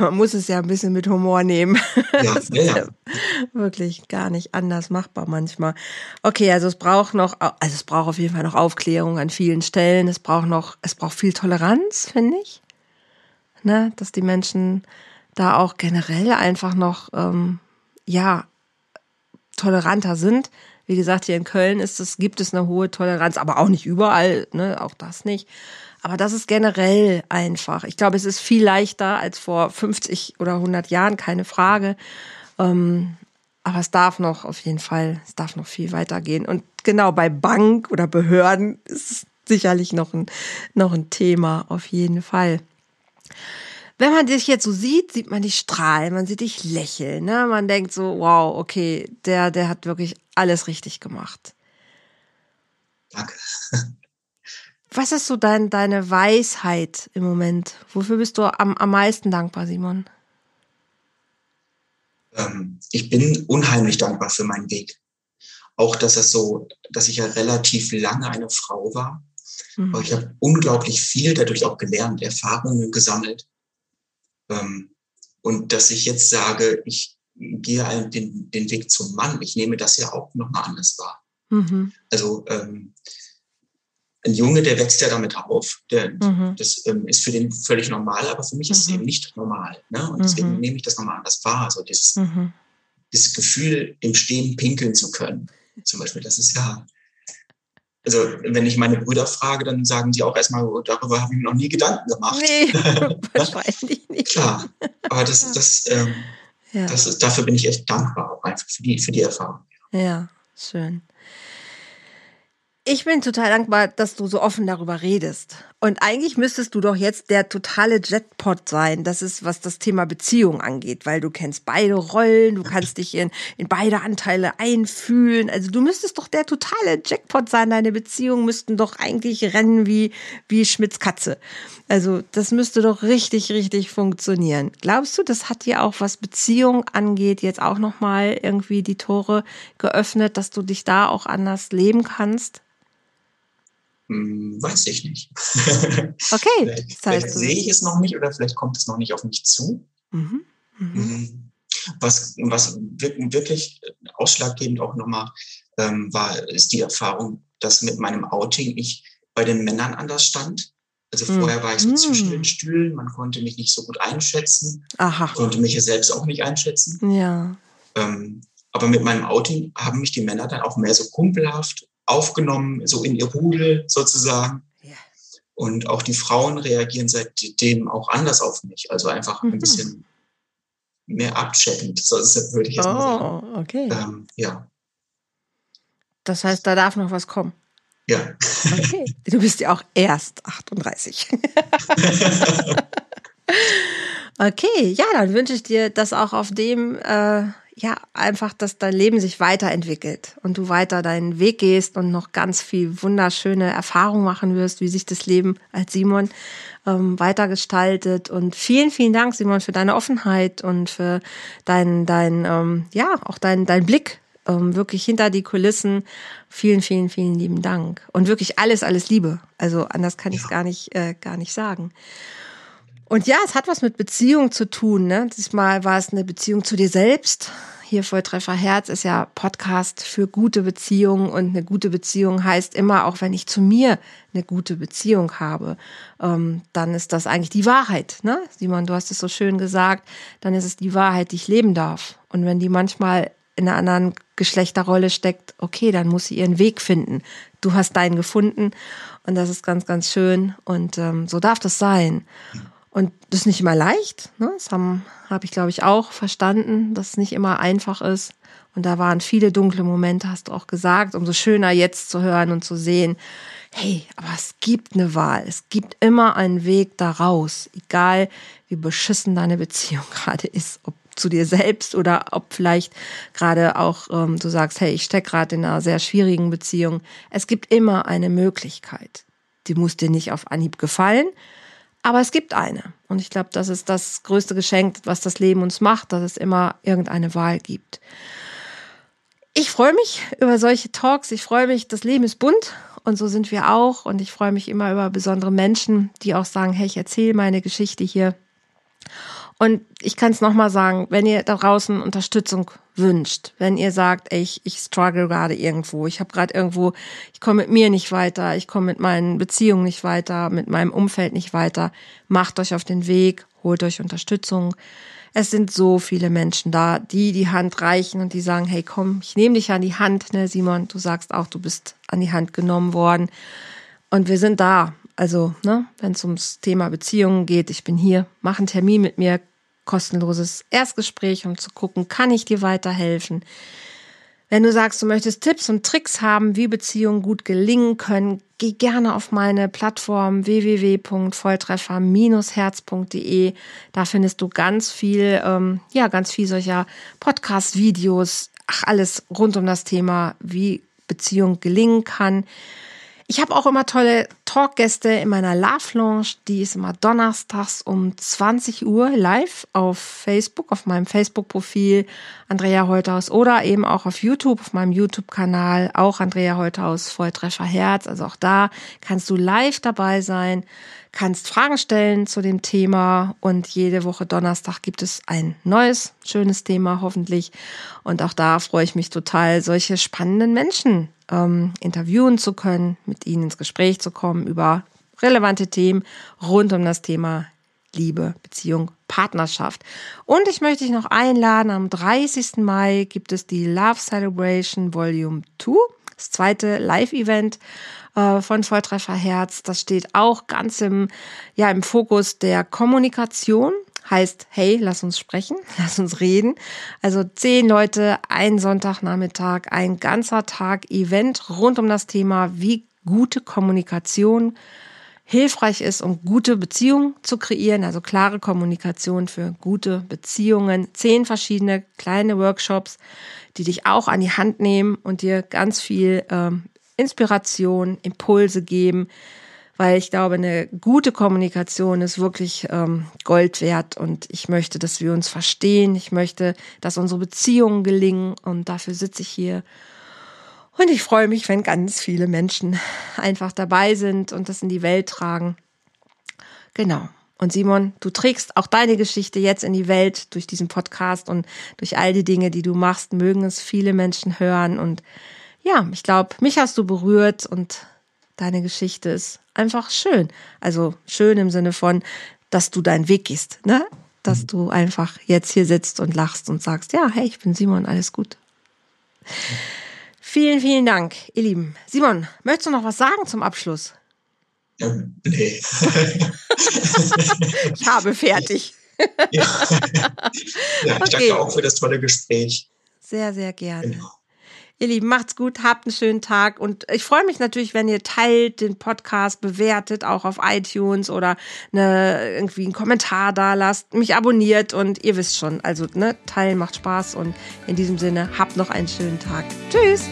Man muss es ja ein bisschen mit Humor nehmen. Ja, das ist ja, wirklich gar nicht anders machbar manchmal. Okay, also es braucht noch, also es braucht auf jeden Fall noch Aufklärung an vielen Stellen. Es braucht noch, es braucht viel Toleranz, finde ich. Ne, dass die Menschen da auch generell einfach noch, ähm, ja, toleranter sind. Wie gesagt, hier in Köln ist es, gibt es eine hohe Toleranz, aber auch nicht überall, ne, auch das nicht. Aber das ist generell einfach. Ich glaube, es ist viel leichter als vor 50 oder 100 Jahren, keine Frage. Ähm, aber es darf noch auf jeden Fall, es darf noch viel weitergehen. Und genau bei Bank oder Behörden ist es sicherlich noch ein, noch ein Thema, auf jeden Fall. Wenn man dich jetzt so sieht, sieht man dich strahlen, man sieht dich lächeln, ne? Man denkt so, wow, okay, der, der hat wirklich alles richtig gemacht. Danke. Was ist so dein, deine Weisheit im Moment? Wofür bist du am, am meisten dankbar, Simon? Ähm, ich bin unheimlich dankbar für meinen Weg. Auch, dass es so, dass ich ja relativ lange eine Frau war. Mhm. Aber ich habe unglaublich viel dadurch auch gelernt, Erfahrungen gesammelt. Ähm, und dass ich jetzt sage, ich gehe den, den Weg zum Mann. Ich nehme das ja auch nochmal anders wahr. Mhm. Also ähm, ein Junge, der wächst ja damit auf. Der, mhm. Das ähm, ist für den völlig normal, aber für mich ist mhm. es eben nicht normal. Ne? Und deswegen mhm. nehme ich das nochmal anders wahr. Also dieses, mhm. dieses Gefühl, im Stehen pinkeln zu können, zum Beispiel, das ist ja. Also, wenn ich meine Brüder frage, dann sagen die auch erstmal, oh, darüber habe ich mir noch nie Gedanken gemacht. Nee, <laughs> wahrscheinlich nicht. Klar, aber das, das, ähm, ja. das ist, dafür bin ich echt dankbar, auch einfach für die, für die Erfahrung. Ja, schön. Ich bin total dankbar, dass du so offen darüber redest. Und eigentlich müsstest du doch jetzt der totale Jetpot sein. Das ist, was das Thema Beziehung angeht, weil du kennst beide Rollen, du kannst dich in, in beide Anteile einfühlen. Also du müsstest doch der totale Jackpot sein. Deine Beziehungen müssten doch eigentlich rennen wie, wie Schmitz Katze. Also das müsste doch richtig, richtig funktionieren. Glaubst du, das hat dir auch, was Beziehung angeht, jetzt auch nochmal irgendwie die Tore geöffnet, dass du dich da auch anders leben kannst? Hm, weiß ich nicht. Okay. <laughs> vielleicht, vielleicht sehe ich es noch nicht oder vielleicht kommt es noch nicht auf mich zu. Mhm. Mhm. Hm, was, was wirklich ausschlaggebend auch nochmal ähm, war, ist die Erfahrung, dass mit meinem Outing ich bei den Männern anders stand. Also mhm. vorher war ich so mhm. zwischen den Stühlen, man konnte mich nicht so gut einschätzen, Aha. konnte mich ja selbst auch nicht einschätzen. Ja. Ähm, aber mit meinem Outing haben mich die Männer dann auch mehr so kumpelhaft aufgenommen, so in ihr Rudel sozusagen. Ja. Und auch die Frauen reagieren seitdem auch anders auf mich. Also einfach mhm. ein bisschen mehr abcheckend, so würde ich jetzt oh, mal sagen. okay. Ähm, ja. Das heißt, da darf noch was kommen. Ja. Okay. <laughs> Du bist ja auch erst 38. <laughs> <laughs> okay, ja, dann wünsche ich dir, dass auch auf dem äh, ja, einfach, dass dein Leben sich weiterentwickelt und du weiter deinen Weg gehst und noch ganz viel wunderschöne Erfahrungen machen wirst, wie sich das Leben als Simon ähm, weitergestaltet. Und vielen, vielen Dank, Simon, für deine Offenheit und für deinen, dein, ähm, ja, auch deinen, dein Blick ähm, wirklich hinter die Kulissen. Vielen, vielen, vielen lieben Dank. Und wirklich alles, alles Liebe. Also anders kann ich es gar nicht, äh, gar nicht sagen. Und ja, es hat was mit Beziehung zu tun. Ne? Diesmal war es eine Beziehung zu dir selbst. Hier Volltreffer Herz ist ja Podcast für gute Beziehungen und eine gute Beziehung heißt immer, auch wenn ich zu mir eine gute Beziehung habe, ähm, dann ist das eigentlich die Wahrheit. Ne? Simon, du hast es so schön gesagt, dann ist es die Wahrheit, die ich leben darf. Und wenn die manchmal in einer anderen Geschlechterrolle steckt, okay, dann muss sie ihren Weg finden. Du hast deinen gefunden und das ist ganz, ganz schön und ähm, so darf das sein. Und das ist nicht immer leicht. Ne? Das habe hab ich, glaube ich, auch verstanden, dass es nicht immer einfach ist. Und da waren viele dunkle Momente, hast du auch gesagt. Umso schöner jetzt zu hören und zu sehen, hey, aber es gibt eine Wahl. Es gibt immer einen Weg daraus. Egal, wie beschissen deine Beziehung <laughs> gerade ist. Ob zu dir selbst oder ob vielleicht gerade auch ähm, du sagst, hey, ich stecke gerade in einer sehr schwierigen Beziehung. Es gibt immer eine Möglichkeit. Die muss dir nicht auf Anhieb gefallen, aber es gibt eine. Und ich glaube, das ist das größte Geschenk, was das Leben uns macht, dass es immer irgendeine Wahl gibt. Ich freue mich über solche Talks. Ich freue mich, das Leben ist bunt und so sind wir auch. Und ich freue mich immer über besondere Menschen, die auch sagen, hey, ich erzähle meine Geschichte hier. Und ich kann es nochmal sagen, wenn ihr da draußen Unterstützung wünscht, wenn ihr sagt, ey, ich, ich struggle gerade irgendwo, ich habe gerade irgendwo, ich komme mit mir nicht weiter, ich komme mit meinen Beziehungen nicht weiter, mit meinem Umfeld nicht weiter, macht euch auf den Weg, holt euch Unterstützung. Es sind so viele Menschen da, die die Hand reichen und die sagen, hey, komm, ich nehme dich an die Hand, ne, Simon, du sagst auch, du bist an die Hand genommen worden. Und wir sind da. Also, ne, wenn es ums Thema Beziehungen geht, ich bin hier, mach einen Termin mit mir, kostenloses Erstgespräch, um zu gucken, kann ich dir weiterhelfen. Wenn du sagst, du möchtest Tipps und Tricks haben, wie Beziehungen gut gelingen können, geh gerne auf meine Plattform www.volltreffer-herz.de. Da findest du ganz viel, ähm, ja, ganz viel solcher Podcast-Videos, ach, alles rund um das Thema, wie Beziehung gelingen kann. Ich habe auch immer tolle Talkgäste in meiner Love Lounge. Die ist immer donnerstags um 20 Uhr live auf Facebook, auf meinem Facebook-Profil Andrea Holthaus oder eben auch auf YouTube, auf meinem YouTube-Kanal, auch Andrea Holthaus Volltreffer Herz. Also auch da kannst du live dabei sein, kannst Fragen stellen zu dem Thema und jede Woche Donnerstag gibt es ein neues, schönes Thema hoffentlich. Und auch da freue ich mich total, solche spannenden Menschen ähm, interviewen zu können, mit ihnen ins Gespräch zu kommen über relevante Themen rund um das Thema Liebe, Beziehung, Partnerschaft. Und ich möchte dich noch einladen, am 30. Mai gibt es die Love Celebration Volume 2, das zweite Live-Event äh, von Volltreffer Herz. Das steht auch ganz im, ja, im Fokus der Kommunikation heißt, hey, lass uns sprechen, <laughs> lass uns reden. Also zehn Leute, ein Sonntagnachmittag, ein ganzer Tag Event rund um das Thema, wie gute Kommunikation hilfreich ist, um gute Beziehungen zu kreieren, also klare Kommunikation für gute Beziehungen. Zehn verschiedene kleine Workshops, die dich auch an die Hand nehmen und dir ganz viel ähm, Inspiration, Impulse geben, weil ich glaube, eine gute Kommunikation ist wirklich ähm, Gold wert und ich möchte, dass wir uns verstehen. Ich möchte, dass unsere Beziehungen gelingen und dafür sitze ich hier. Und ich freue mich, wenn ganz viele Menschen einfach dabei sind und das in die Welt tragen. Genau. Und Simon, du trägst auch deine Geschichte jetzt in die Welt durch diesen Podcast und durch all die Dinge, die du machst, mögen es viele Menschen hören. Und ja, ich glaube, mich hast du berührt und deine Geschichte ist einfach schön. Also schön im Sinne von, dass du deinen Weg gehst, ne? Dass du einfach jetzt hier sitzt und lachst und sagst, ja, hey, ich bin Simon, alles gut. Vielen, vielen Dank, ihr Lieben. Simon, möchtest du noch was sagen zum Abschluss? Ja, nee. <laughs> ich habe fertig. ja. ja, ich okay. danke auch für das tolle Gespräch. Sehr, sehr gerne. Genau. Ihr Lieben, macht's gut, habt einen schönen Tag und ich freue mich natürlich, wenn ihr teilt den Podcast, bewertet, auch auf iTunes oder eine, irgendwie einen Kommentar da lasst, mich abonniert und ihr wisst schon, also ne, teilen macht Spaß und in diesem Sinne, habt noch einen schönen Tag. Tschüss!